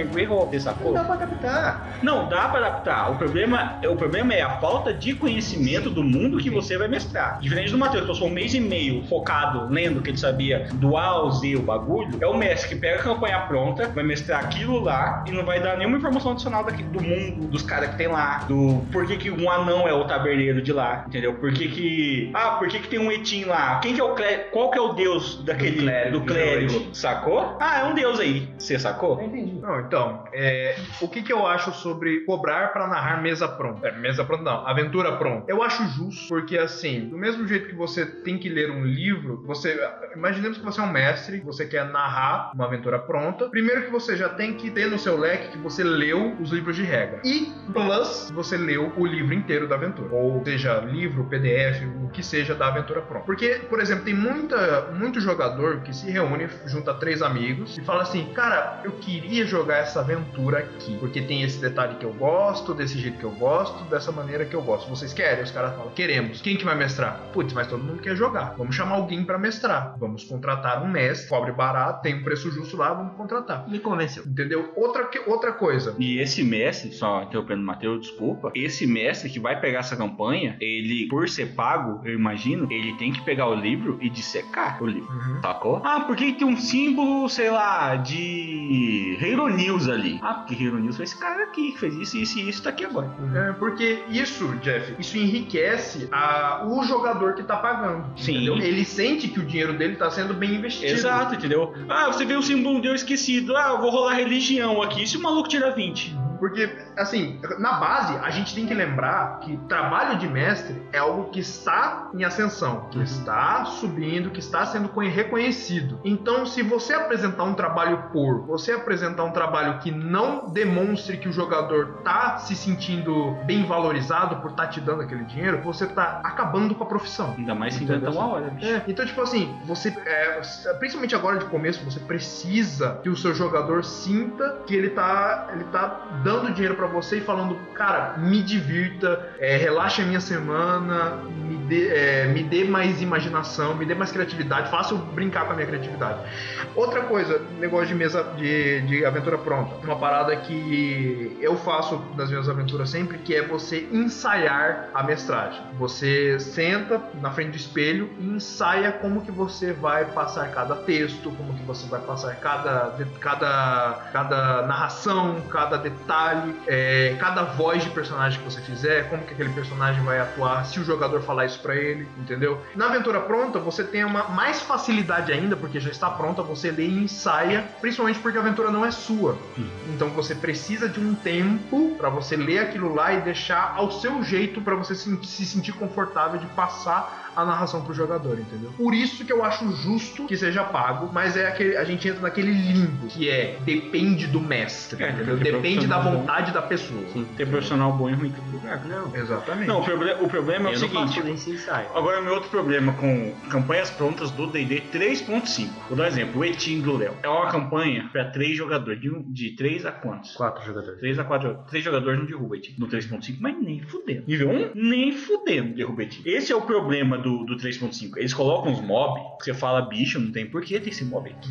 é Greyhawk, você sacou? Não dá pra adaptar. Não, dá pra adaptar. O problema, o problema é a falta de conhecimento do mundo que você vai mestrar. Diferente do Matheus, que passou um mês e meio focado, lendo que ele sabia do A ao Z o bagulho, é o mestre que pega a campanha pronta, vai mestrar aquilo lá e não vai dar nenhuma informação adicional daqui, do mundo, dos caras que tem lá, do por que, que um anão é o taberneiro de lá, entendeu? Por que que... Ah, por que que tem um Etim lá? Quem que é o clérigo? Qual que é o deus daquele... Do clérigo, do clérigo? Sacou? Ah, é um deus aí. Você sacou? entendi. Não, então, é, o que, que eu acho sobre cobrar pra narrar mesa pronta? É, mesa pronta não, aventura pronta. Eu acho justo, porque assim, do mesmo jeito que você tem que ler um livro, você. Imaginemos que você é um mestre, você quer narrar uma aventura pronta. Primeiro que você já tem que ter no seu leque que você leu os livros de regra. E plus, você leu o livro inteiro da aventura. Ou seja, livro, PDF, o que seja da aventura pronta. Porque, por exemplo, tem muita, muito jogador que se reúne, junta três amigos e fala assim: Cara, eu queria jogar essa aventura aqui. Porque tem esse detalhe que eu gosto, desse jeito que eu gosto, dessa maneira que eu gosto. Vocês querem? Os caras falam: Queremos. Quem que vai mestrar? Putz, mas todo mundo quer jogar. Vamos chamar alguém pra mestrar. Vamos contratar um mestre, cobre barato, tem um preço justo lá, vamos contratar. Me convenceu. Entendeu? Outra, que- outra coisa. E esse mestre, só interrompendo o Matheus, desculpa, esse mestre que vai pegar essa campanha, ele, por ser pago, eu imagino, ele tem que pegar o livro e dissecar o livro. Uhum. Sacou? Ah, por que tem um símbolo, sei lá, de Hero News ali? Ah, porque Hero News foi esse cara aqui que fez isso, isso e isso, tá aqui agora. É, porque isso, Jeff, isso enriquece a- o jogador que tá pagando. Sim. entendeu? Ele sente que o dinheiro dele tá sendo bem investido. Exato, entendeu? Ah, você vê o símbolo de Deus esquecido. Ah, eu vou rolar religião aqui. E se o maluco tira 20? Porque, assim, na base, a gente tem que lembrar que trabalho de mestre é algo que está em ascensão, que está subindo, que está sendo conhe- reconhecido. Então, se você apresentar um trabalho por, você apresentar um trabalho que não demonstre que o jogador tá se sentindo bem valorizado por estar te dando aquele dinheiro, você tá acabando com a profissão. Ainda mais se inventa uma hora, bicho. É, então, tipo assim, você. é, principalmente agora de começo, você precisa que o seu jogador sinta que ele tá, ele tá dando dinheiro pra você e falando, cara, me divirta, é, relaxe a minha semana, me dê, é, me dê mais imaginação, me dê mais criatividade, faça eu brincar com a minha criatividade. Outra coisa, negócio de mesa de, de aventura pronta. Uma parada que eu faço nas minhas aventuras sempre, que é você ensaiar a mestragem. Você senta na frente do espelho e ensaia como que você vai passar cada texto, como que você vai passar cada, cada, cada narração, cada detalhe, é, cada voz de personagem que você fizer, como que aquele personagem vai atuar, se o jogador falar isso pra ele, entendeu? Na aventura pronta, você tem uma mais facilidade ainda, porque já está pronta, você lê e ensaia, principalmente porque a aventura não é sua. Então você precisa de um tempo pra você ler aquilo lá e deixar ao seu jeito pra você se, se sentir confortável de passar a narração pro jogador, entendeu? Por isso que eu acho justo que seja pago, mas é aquele, a gente entra naquele limbo que é depende do mestre, É, entendeu? Depende da profissional bom. vontade da pessoa. Sim. Ter profissional bom e ruim em todo lugar. Não. Exatamente. Não, o, proble- o problema é o eu não seguinte. Agora, meu outro problema com campanhas prontas do D&D 3.5. Vou dar um exemplo, o Etim do Léo. É uma campanha pra três jogadores, de, um- de 3 a quantos? Quatro jogadores. 3 a 4 3 jogadores não derruba Etim. No 3.5, mas nem fudendo. Nível 1, nem fudendo derruba Etim. Esse é o problema do, do 3.5. Eles colocam os mob, você fala bicho, não tem porquê ter esse mob aqui.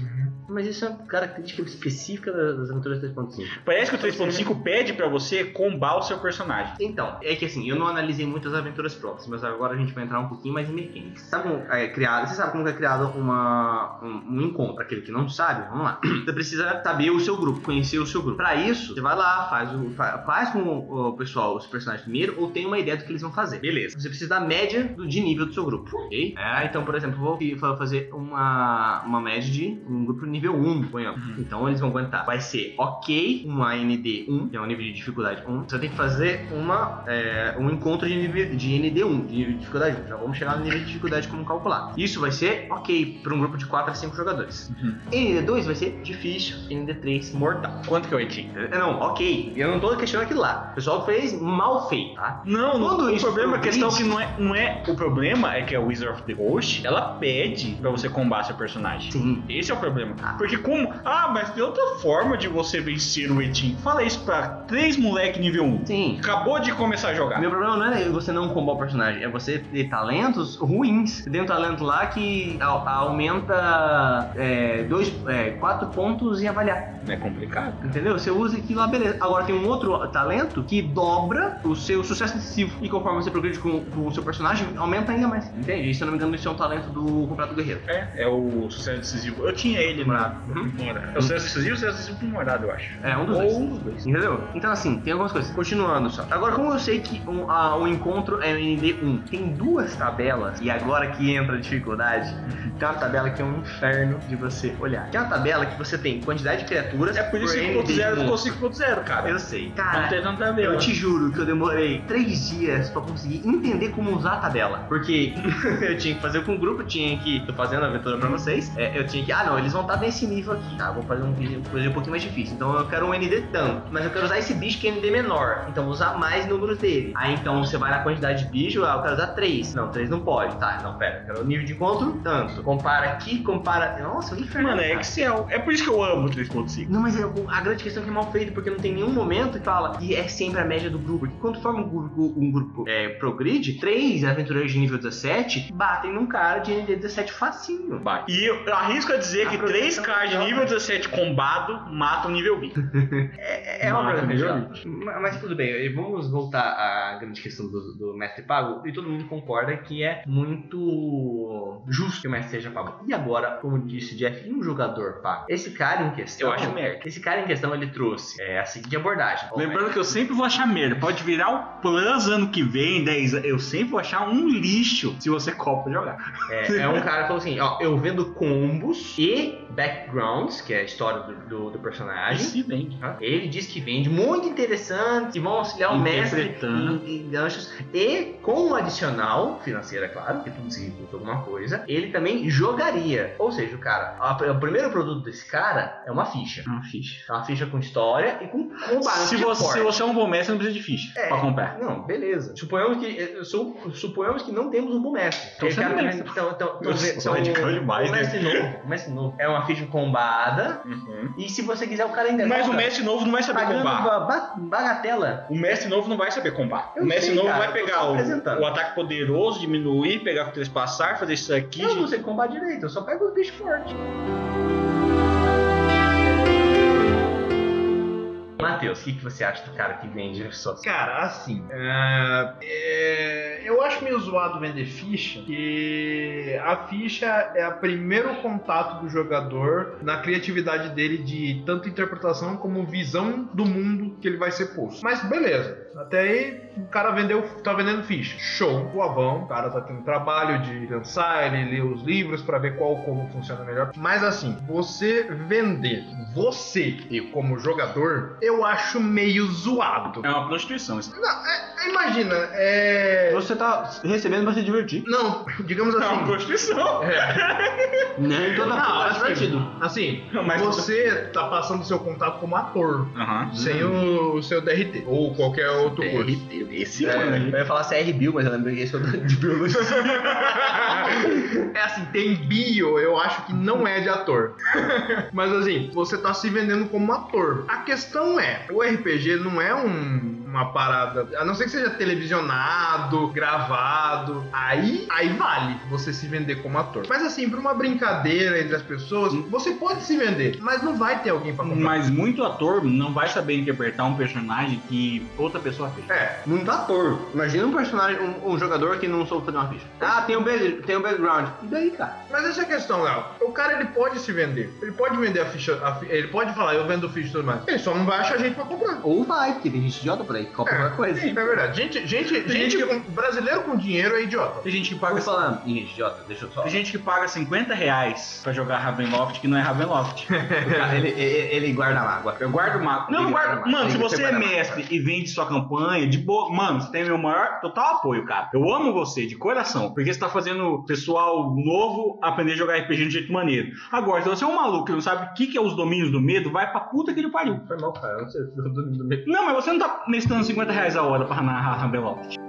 Mas isso é uma característica específica das aventuras 3.5. Parece que o 3.5 pede pra você combar o seu personagem. Então, é que assim, eu não analisei muitas aventuras prontas, mas agora a gente vai entrar um pouquinho mais em mecânicas. Sabe como é criado? Você sabe como é criado uma, um, um encontro? Aquele que não sabe, vamos lá. Você precisa saber o seu grupo, conhecer o seu grupo. Pra isso, você vai lá, faz, o, fa- faz com o, pessoal os personagens primeiro, ou tem uma ideia do que eles vão fazer. Beleza. Você precisa da média do, de nível do seu grupo, ok? É, então, por exemplo, eu vou fazer uma, uma média de um grupo nível 1, ponhamos. Então eles vão aguentar. Vai ser ok, um AND 1, que é um nível de dificuldade 1. Você tem que fazer uma, é, um encontro de, nível, de ND 1, de nível de dificuldade 1. Já vamos chegar no nível de dificuldade como calcular. Isso vai ser ok para um grupo de 4 a 5 jogadores. Uhum. ND 2 vai ser difícil, ND 3 mortal. Quanto que é o Etim? É, Não, ok. Eu não tô questionando aquilo lá. O pessoal fez mal feito, tá? Não, não. Quando o isso problema, a questão é que não é, não é. O problema é que a Wizard of the Coast, ela pede pra você combar seu personagem. Sim. Esse é o problema. Porque como. Ah, mas tem outra forma de você vencer o Etim. Fala isso pra três moleque nível 1. Sim. Acabou de começar a jogar. Meu problema não é você não combar o personagem, é você ter talentos ruins. Você tem um talento lá que au- aumenta é, dois, é, quatro pontos em avaliar. É complicado. Entendeu? Você usa aquilo lá, beleza. Agora tem um outro talento que dobra o seu sucesso decisivo. E conforme você progride com, com o seu personagem, aumenta ainda mais. Entende? E se eu não me engano, isso é um talento do Contrato Guerreiro. É, é o sucesso decisivo. Eu tinha ele Morado. Uhum. Morado. É o sucesso decisivo e o do Morado, eu acho. É, um dos Ou dois. os dois. Entendeu? Então, assim, tem algumas coisas. Continuando só. Agora, como eu sei que um, a- um encontro é ND1, tem duas tabelas, e agora que entra a dificuldade, tem uma tabela que é um inferno de você olhar. Que é uma tabela que você tem quantidade de criaturas. É por isso que ND1. 5.0 ficou 5.0, cara. Eu sei. Não Cara, tem tanta a ver. eu te juro que eu demorei três dias pra conseguir entender como usar a tabela. Porque eu tinha que fazer com o grupo, tinha que. Tô fazendo a aventura pra vocês. é, eu tinha que. Ah, não, eles vão estar nesse nível aqui. Tá, vou fazer um vídeo coisa um pouquinho mais difícil. Então eu quero um ND tanto. Mas eu quero usar esse bicho que é ND menor. Então vou usar mais números dele. Aí então você vai na quantidade de bicho, ah, eu quero usar três. Não, três não pode. Tá, não, pera. Eu quero o nível de encontro, tanto. Compara aqui, compara. Nossa, o inferno. Mano, é cara. Excel. É por isso que eu amo o 3.5. Não, mas é- a grande questão é que é mal feito, porque não tem nenhum momento que fala que é sempre a média do grupo. Porque quando forma um grupo, um grupo é, progride, três aventureiros de nível 17 batem num cara de ND 17 facinho. Vai. E eu arrisco a dizer A que proteção 3K de é nível 17 combado matam nível 20. É, é uma nível coisa mas, mas tudo bem, e vamos voltar à grande questão do, do mestre pago. E todo mundo concorda que é muito justo que o mestre seja pago. E agora, como disse Jeff, e um jogador pago? Esse cara em questão. Eu acho merda. Esse cara em questão, ele trouxe é, a seguinte abordagem. Lembrando que eu sempre vou achar merda. Pode virar o Plus ano que vem, 10 anos. Eu sempre vou achar um lixo se você copa jogar. É, é um cara que falou assim, ó, eu vendo combos e backgrounds, que é a história do, do, do personagem. Se vende. Ele diz que vende muito interessante e vão auxiliar o mestre em, em ganchos. E com um adicional financeiro, é claro, porque tudo se recruta alguma coisa, ele também jogaria. Ou seja, o cara, a- o primeiro produto desse cara é uma ficha. Uma ficha. É uma ficha com história e com Se de você, se você é um bom mestre, não precisa de ficha É. pra comprar. Não, beleza. Suponhamos que, eh, su- suponhamos que não temos um bom mestre. Então você é mestre. então- então- então- então- radical demais, o né? mestre novo, o mestre novo. É uma ficha combada. E se você quiser, o cara ainda Mas o mestre novo não vai saber combar. ba- ba- bagatela. O mestre novo não vai saber combar. Eu o mestre sei, novo cara, vai pegar o, o ataque poderoso, diminuir, pegar com trespassar, fazer isso aqui. Eu não sei combar direito, eu só pego os bichos fortes. Matheus, o que, que você acha do cara que vende suas Cara, assim, é, é, eu acho meio zoado vender ficha, que a ficha é o primeiro contato do jogador na criatividade dele de tanto interpretação como visão do mundo que ele vai ser posto. Mas beleza, até aí o cara vendeu, tá vendendo ficha. Show, suavão, o cara tá tendo trabalho de pensar, ele lê os livros pra ver qual como funciona melhor. Mas assim, você vender você e como jogador, eu acho meio zoado. É uma prostituição. isso. Não, é- imagina, é. Você tá recebendo pra se divertir. Não, digamos É uma assim. prostituição. É, Nem toda Não, forma é assim, divertido. assim, Mas- você tá passando seu contato como ator, Aham. sem o, o seu DRT, ou qualquer outro curso. Esse É, mano. eu ia falar CR Bill, mas eu lembrei que esse é o de biologia. é assim, tem bio, eu acho que não é de ator. Mas assim, você tá se vendendo como ator. A questão é, o RPG não é um- uma parada, a não ser que seja televisionado, gravado, aí, aí vale você se vender como ator. Mas assim, pra uma brincadeira entre as pessoas, você pode se vender, mas não vai ter alguém pra comprar. Mas muito ator não vai saber interpretar um personagem que outra pessoa fez. É, Muito ator. Imagina um personagem, um, um jogador que não soube fazer uma ficha. Ah, tem um, base- tem um background. E daí, cara? Mas essa é a questão, Léo. O cara ele pode se vender. Ele pode vender a ficha. a fi- ele pode falar, eu vendo ficha e tudo mais. Ele só não vai achar gente pra comprar. Ou vai, porque tem gente idiota aí que compra qualquer coisa. sim, é verdade. Gente, gente, gente com- brasileiro com dinheiro é idiota. Tem gente que Paga. Ih, idiota, deixa eu só. Tem gente que paga 50 reais pra jogar Ravenloft que não é Ravenloft. Cara, ele, ele, ele guarda mágoa. Eu guardo uma. Não, não guardo. Mano, que se você é mestre e vende sua campanha, de boa. Mano, você tem meu maior total apoio, cara. Eu amo você, de coração. Porque você tá fazendo o pessoal novo aprender a jogar RPG de jeito maneiro. Agora, se você é um maluco que não sabe o que, que é os domínios do medo, vai pra puta que ele pariu. Foi mal, cara. Eu não sei se eu tô dormindo bem. Não, mas você não tá mestrando 50 reais a hora pra narrar Ravenloft. Ah,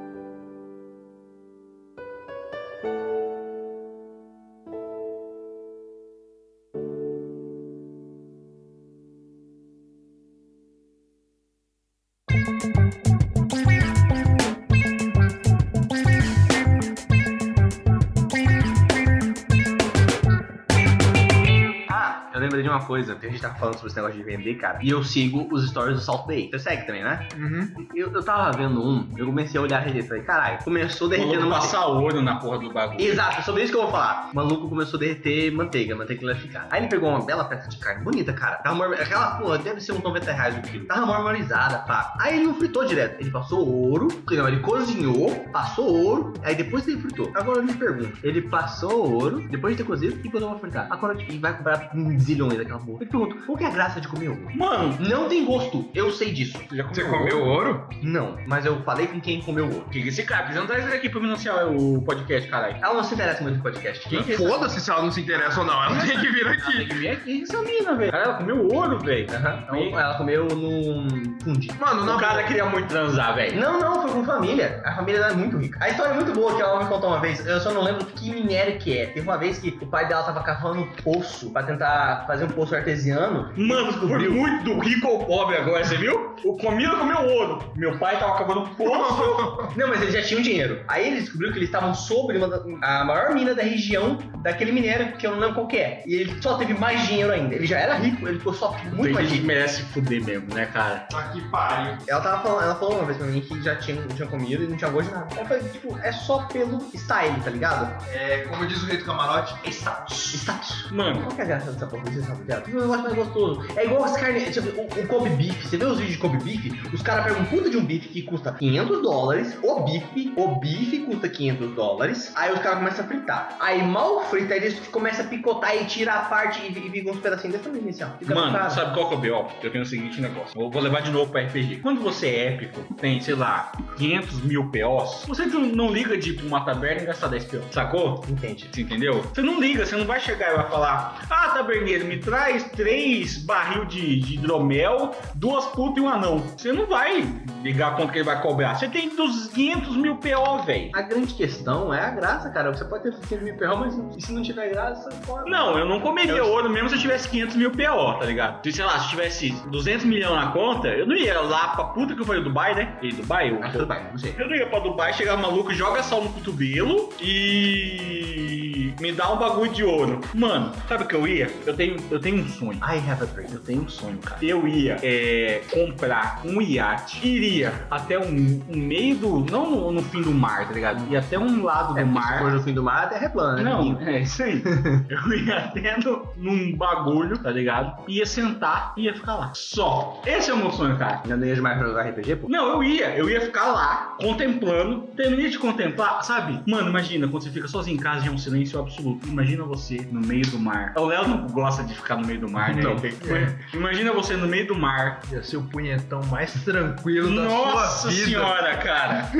uma coisa. A gente tava falando sobre esse negócio de vender, cara. E eu sigo os stories do Salt Bay. Você segue também, né? Uhum. Eu, eu tava vendo um, eu comecei a olhar a rede e falei, caralho, começou derretendo manteiga. passar olho na porra do bagulho. Exato, é sobre isso que eu vou falar. O maluco começou a derreter manteiga, manteiga clarificada. Aí ele pegou uma bela peça de carne, bonita, cara. Tava mar... Aquela porra deve ser uns 90 reais o quilo. Tava marmorizada, pá. Aí ele não fritou direto. Ele passou ouro, não, ele cozinhou, passou ouro, aí depois ele fritou. Agora eu me pergunto, ele passou ouro, depois de ter cozido, e quando eu vou fritar? Agora ele vai comprar um zilhões daquela porra. Eu te pergunto, qual que é a graça de comer ouro? Mano, Não tem gosto, eu sei disso. você já Você comeu ouro? Não, mas eu falei com quem comeu ouro. Que esse cara, você não traz ele aqui pra me anunciar o podcast, caralho. Ela não se interessa muito no podcast. Quem que é Foda-se se ela não se interessa ou não. Ela tem que vir aqui. Tem que vir aqui, essa mina, velho. Ela comeu ouro, velho. Aham. Ela- Ela comeu num fundi. Mano, na O cara queria muito transar, velho. Não, não, foi com família. A família dela é muito rica. A história é muito boa que ela me contou uma vez. Eu só não lembro que minério que é. Teve uma vez que o pai dela tava cavando um poço pra tentar fazer um poço artesiano. Mano, foi muito do rico ao pobre agora, você viu? O Camila comeu ouro. Meu pai tava acabando um poço. Não, mas eles já tinham dinheiro. Aí ele descobriu que eles estavam sobre da- a maior mina da região daquele minério, que eu não lembro qual que é. E ele só teve mais dinheiro ainda. Ele já era rico, ele ficou só muito Tem mais gente que rico. merece fuder mesmo, né, cara? Aqui pariu. Ela tava falando, ela falou uma vez pra mim que já tinha, tinha comido e não tinha gosto de nada. Eu falei, tipo, é só pelo style, tá ligado? É, como diz o rei do camarote, é status. Status. Mano, Qual que é a graça dessa porra? Sabe, viado? Um negócio mais gostoso. É igual as carnes, tipo, o, o Kobe Beef. Você vê os vídeos de Kobe Beef? Os caras pegam um puta de um bife que custa 500 dólares. O bife, o bife custa 500 dólares. Aí os caras começam a fritar. Aí mal frita, eles começam a picotar e tirar a parte e, e fica uns pedacinhos desse tamanho. Fica Mano, sabe qual que é o B.O.? Eu tenho o seguinte negócio. Vou, vou levar de novo pra RPG. Quando você é épico, tem, sei lá, 500 mil POs, você não, não liga de ir pra uma taberna e gastar 10 POs, sacou? Entende? Você entendeu? Você não liga, você não vai chegar e vai falar: Ah, taberneiro, me traz três barril de, de hidromel, duas putas e um anão. Você não vai ligar quanto que ele vai cobrar. Você tem 200 mil PO, velho. A grande questão é a graça, cara. Você pode ter 500 mil perrão, mas se não tiver graça, pode. Não, eu não comeria ouro mesmo se eu tivesse 500 mil PO, tá ligado? Se, sei lá, se eu tivesse 200 milhões na conta, eu não ia lá pra puta que eu falei Dubai, né? E Dubai, eu, tudo bem, não sei. eu não ia pra Dubai, chegar maluco, joga sal no cotovelo e me dá um bagulho de ouro. Mano, sabe o que eu ia? Eu tenho, eu tenho um sonho. I have a dream. Eu tenho um sonho, cara. Eu ia é, comprar um iate, iria até um, um meio do. Não no, no fim do mar, tá ligado? Ia até um lado É, do se mar. for no fim do mar, a terra é plana, né? Não, é isso aí. Eu ia até no, num bagulho, tá ligado? Ia sentar e ia ficar lá. Só. Esse é o meu sonho, cara. Já não ia mais jogar RPG, pô? Não, eu ia. Eu ia ficar lá, contemplando. Terminei de contemplar, sabe? Mano, imagina, quando você fica sozinho em casa e é um silêncio absoluto. Imagina você no meio do mar. O Léo não gosta de ficar no meio do mar, né? Não. Ele- Imagina você no meio do mar. Ia ser o punhetão mais tranquilo da Nossa sua vida. senhora, cara.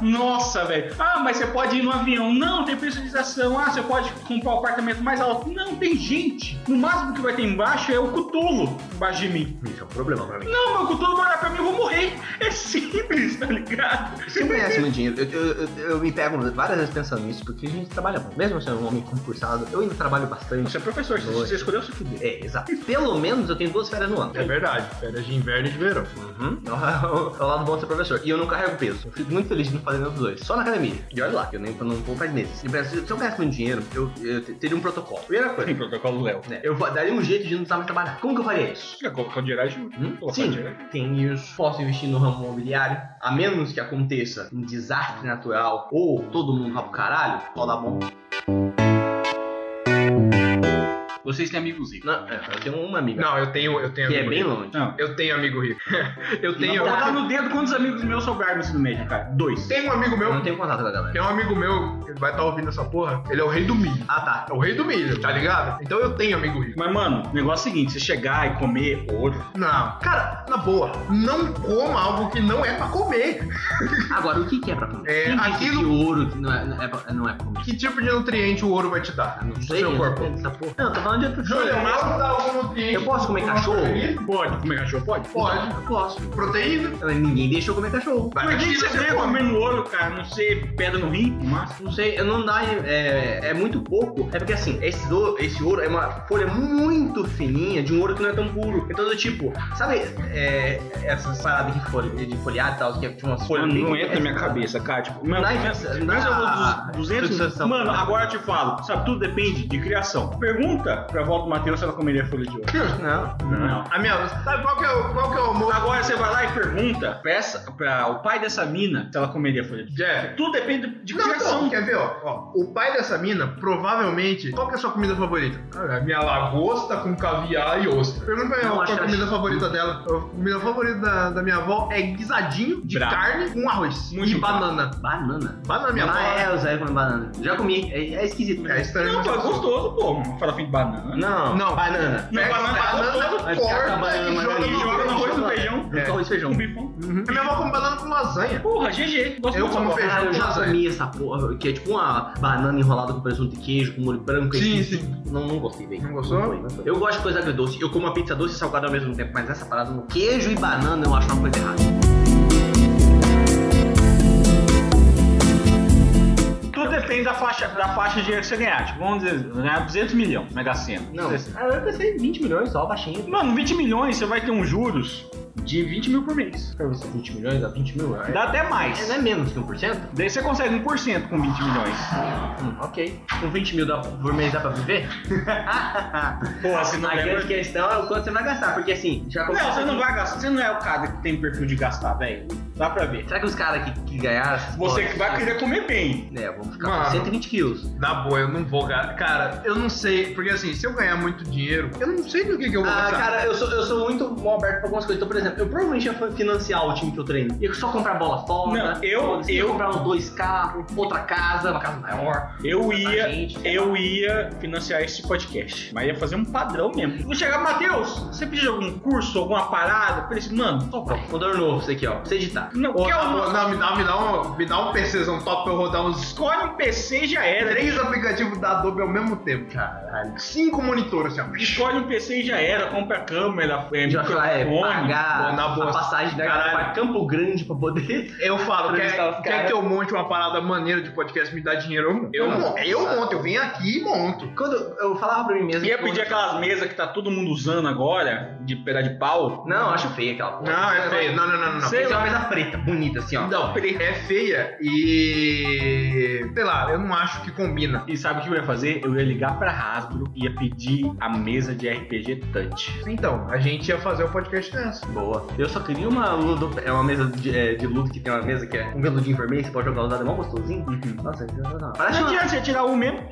Nossa, velho. Ah, mas você pode ir no avião. Não, tem pressurização. Ah, você pode comprar o apartamento mais alto. Não, tem gente. No máximo que vai ter embaixo é o cutulo embaixo de mim. Isso é um problema pra mim. Não, meu cutulo vai olhar pra mim, eu vou morrer. É simples, tá ligado? Você conhece muito dinheiro. Eu, eu, eu, eu me pego várias vezes pensando nisso, porque a gente trabalha muito. Mesmo sendo um homem concursado, eu ainda trabalho bastante. Você é professor, você, você escolheu seu fuder. É, exato. Pelo menos eu tenho duas férias no ano. É verdade. Férias de inverno e de verão. Uhum. É o lado bom de ser professor. E eu não carrego peso. Eu fico muito feliz de não fazer nenhum dos dois. Só na academia. E olha lá, que eu nem não vou faz meses. E se eu ganhasse muito dinheiro, eu, eu teria um protocolo. Primeira coisa. Tem protocolo Léo. né, Eu daria um jeito de não precisar mais trabalhar. Como que eu faria isso? Quer colocar o dinheiro ajuda? Hum? Colocar Sim, dinheiro. tem isso. Posso investir no ramo imobiliário, a menos que aconteça um desastre natural ou todo mundo vá pro caralho, só dá bom. Vocês têm amigos ricos. Não, é, eu tenho uma amiga Não, eu tenho, eu tenho que é amigo bem rico. longe. Não. Eu tenho amigo rico. eu tenho. Vou botar no dedo quantos amigos meus sobraram no ensino médio, cara? Dois. Tem um amigo Eu meu. não tenho contato com a galera. Tem um amigo meu que vai estar ouvindo essa porra. Ele é o rei do milho. Ah, tá. É o rei do milho, tá ligado? Então eu tenho amigo rico. Mas, mano, o negócio é o seguinte: você chegar e comer ouro. Não, cara, na boa, não coma algo que não é pra comer. Agora, o que, que é pra comer? É, Quem disse aquilo- que ouro que não é, não, é pra, não é pra comer? Que tipo de nutriente o ouro vai te dar? Não no sei, seu eu corpo? não porra. Não, eu tô falando Júlia, o dá algum nutriente. Eu posso comer cachorro? Pode comer cachorro? Pode? Pode. Eu posso. Proteína? Mas Ninguém deixou eu comer cachorro. Vai, Por que, que mas você você ganha come. comendo ouro, cara? Não ser pedra no rim? no máximo? Não sei, eu não dá. É, é muito pouco. É porque assim, esse ouro, esse ouro é uma folha muito fininha de um ouro que não é tão puro. Então, do tipo, sabe é, essas paradas de, folha, de folhado e tal, que é tipo umas folhas. Mano, bem- não entra na minha cabeça, cara. Tipo, Não mano, dá- mas- não mas eu vou dos 200 fixação. Mano, agora eu te falo, sabe, tudo depende de criação. Pergunta pra volta do Matheus se ela comeria folha de ouro. Não. Não. A minha, sabe qual que é o, qual que é o amor? Agora você vai lá e pergunta pra, essa, pra o pai dessa mina se ela comeria folha de ouro. Jeff. Tudo depende de Não, criação. então, quer ver, ó, ó, O pai dessa mina, provavelmente, qual que é a sua comida favorita? Ah, minha lagosta com caviar e ostra. Pergunta pra avó qual é a comida favorita dela. A comida favorita da, da minha avó é guisadinho de Bravo. carne com arroz. Muito e bravo. banana. Banana. Banana, minha avó. Ah, é, eu sei comer banana. Já comi. É, é esquisito. É estranho. Não, mas pô, é gostoso, pô. Farofinha de banana. Não, Não. banana. Não, Pega banana. Vai ficar corta banana, e joga E no joga no arroz e no feijão. É. Com arroz e feijão. Um bifão. Uhum. Minha avó come banana com lasanha. Porra, GG. Gosto Eu como feijão. Eu já comi essa porra, que é tipo uma banana enrolada com presunto e queijo, com molho branco. Sim, sim. Não, não gostei, velho. Não gostou? foi, não foi. Eu gosto de coisa agridoce. Eu como uma pizza doce e salgada ao mesmo tempo, mas essa parada no queijo e banana eu acho uma coisa errada. Depende da faixa, da faixa de dinheiro que você ganhar. Tipo, vamos dizer, ganhar 200 milhões, Mega Sena. Não, ah, eu pensei em 20 milhões só, baixinho. Mano, 20 milhões, você vai ter uns juros De 20 mil por mês. Pra você, 20 milhões a 20 mil? É, Dá até mais. não é menos que 1%? Daí você consegue 1% com 20 milhões. Hum, ok. Com 20 mil dá, por mês dá pra viver? Pô, você não a lembra... grande questão é o quanto você vai gastar, porque assim, já Não, você não vai gastar. Você não é o cara que tem perfil de gastar, velho. Dá pra ver. Será que os caras que, que ganharam Você que vai querer comer bem. É, vamos ficar Mano. com 120 quilos. Na boa, eu não vou gastar. Cara, eu não sei. Porque assim, se eu ganhar muito dinheiro, eu não sei no que, que eu vou Ah, gastar. cara, eu sou, eu sou muito mal aberto pra algumas coisas. Então, por exemplo, eu provavelmente ia financiar o time que eu treino. Ia só comprar bola fora. Não, eu- ia eu- comprar uns dois carros, outra casa, uma casa maior. Eu ia, gente. eu ia financiar esse podcast, mas ia fazer um padrão mesmo. Vou chegar, Matheus, você precisa de algum curso, alguma parada? Eu falei assim, mano, Ó, computador novo, isso aqui, ó. Pra você editar. não, Ô, quer um- não, me dá, me, dá um, me dá um PCzão top pra eu rodar uns escolhe um PC e já era. três aplicativos da Adobe ao mesmo tempo. Caralho. Cinco monitores, assim, ó. Escolhe um PC e já era, compra câmera, é, A gente vai falar, é, microfone. pagar na boa. a passagem da Caralho. pra Campo Grande pra poder. Eu falo, quer, quer que eu monte uma parada maneira de podcast, me dá dinheiro, eu monto. Eu, Não, monto, eu monto, eu venho aqui e monto. Quando eu falava pra mim mesmo. Ia pedir aquelas mesas que tá todo mundo usando agora, de pedaço de pau. Não, acho feio aquela porra. Não, é feio. Não, não, não, não. Sei lá. uma mesa preta, bonita, assim, ó. Não, é feia e. Sei lá, eu não acho que combina. E sabe o que eu ia fazer? Eu ia ligar pra Hasbro e ia pedir a mesa de RPG Touch. Então, a gente ia fazer o podcast nessa. Boa. Eu só queria uma ludo, é uma mesa de, é, de ludo que tem uma mesa que é um veludinho vermelho, você pode jogar o dado, é mó gostosinho. Nossa, é. Parece Não uma... adianta você tirar um mesmo.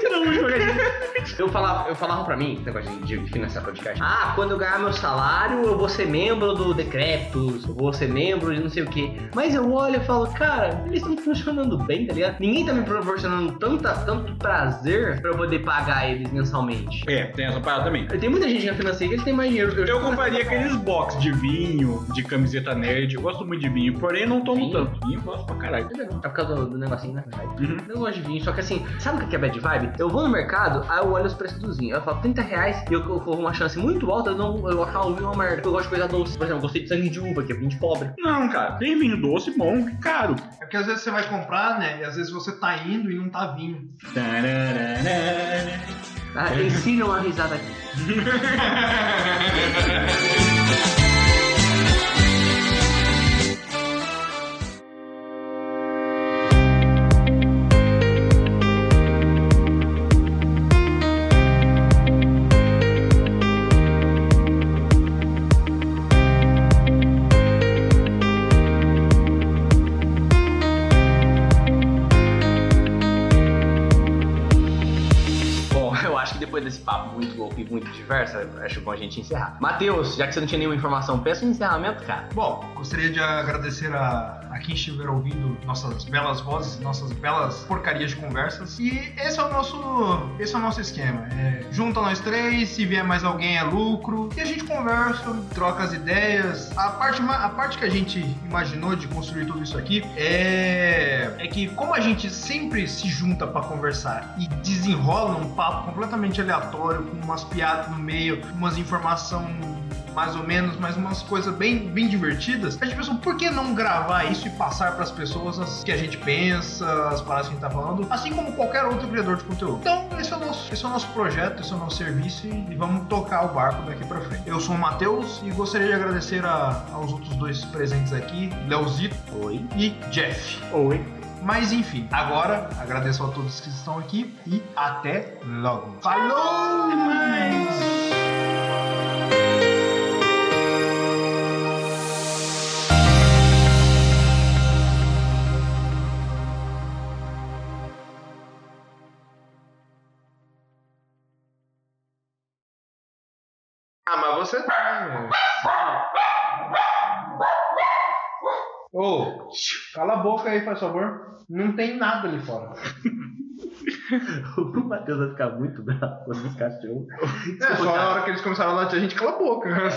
Tira um jogadinho. eu falava, eu falava pra mim, negócio de de financiar podcast. Ah, quando eu ganhar meu salário, eu vou ser membro do Decreptus, eu vou ser membro de não sei o que. Mas eu olho e falo, cara, eles estão funcionando bem, tá ligado? Ninguém tá me proporcionando tanta, tanto prazer pra eu poder pagar eles mensalmente. É, tem essa parada também. Tem muita gente que financia que eles têm mais dinheiro. Eu compraria aqueles box de vinho, de camiseta nerd. Eu gosto muito de vinho, porém não tomo Vinho? tanto. Vinho eu gosto pra caralho. É por causa do, do negocinho, né? Uhum. Eu gosto de vinho, só que assim, sabe o que é bad vibe? Eu vou no mercado, aí eu olho os preços dos vinhos. Eu falo 30 reais e eu, eu corro uma chance muito alta de não, eu achar o vinho uma merda. Eu gosto de coisa doce. Por exemplo, eu gostei de sangue de uva, que é vinho de pobre. Não, cara, tem vinho doce bom, que caro. É porque às vezes você vai comprar, né? E às vezes você tá indo e não tá vindo. Tararara. Ah, ensina uma risada aqui. Bom, eu acho que depois desse papo muito louco e diverso, acho bom a gente encerrar. Matheus, já que você não tinha nenhuma informação, peça um encerramento, cara. Bom, gostaria de agradecer a, a quem estiver ouvindo nossas belas vozes, nossas belas porcarias de conversas. E esse é o nosso, esse é o nosso esquema. É, junta nós três, se vier mais alguém é lucro. E a gente conversa, troca as ideias. A parte, a parte que a gente imaginou de construir tudo isso aqui é, é que como a gente sempre se junta pra conversar e desenrola um papo completamente aleatório, com umas piadas no meio, umas informações mais ou menos, mas umas coisas bem, bem divertidas. A gente pensou, por que não gravar isso e passar para as pessoas as que a gente pensa, as paradas que a gente tá falando, assim como qualquer outro criador de conteúdo. Então, esse é o nosso, esse é o nosso projeto, esse é o nosso serviço e, vamos tocar o barco daqui para frente. Eu sou o Matheus e gostaria de agradecer a- aos outros dois presentes aqui, Leozito Oi. e Jeff. Oi. Mas enfim, agora agradeço a todos que estão aqui e até logo. Falou! Ah, mas você tá. Ô, cala a boca aí, por favor. Não tem nada ali fora. O Matheus vai ficar muito bravo com os cachorros. É, só na hora que eles começaram a latir, a gente cala a boca.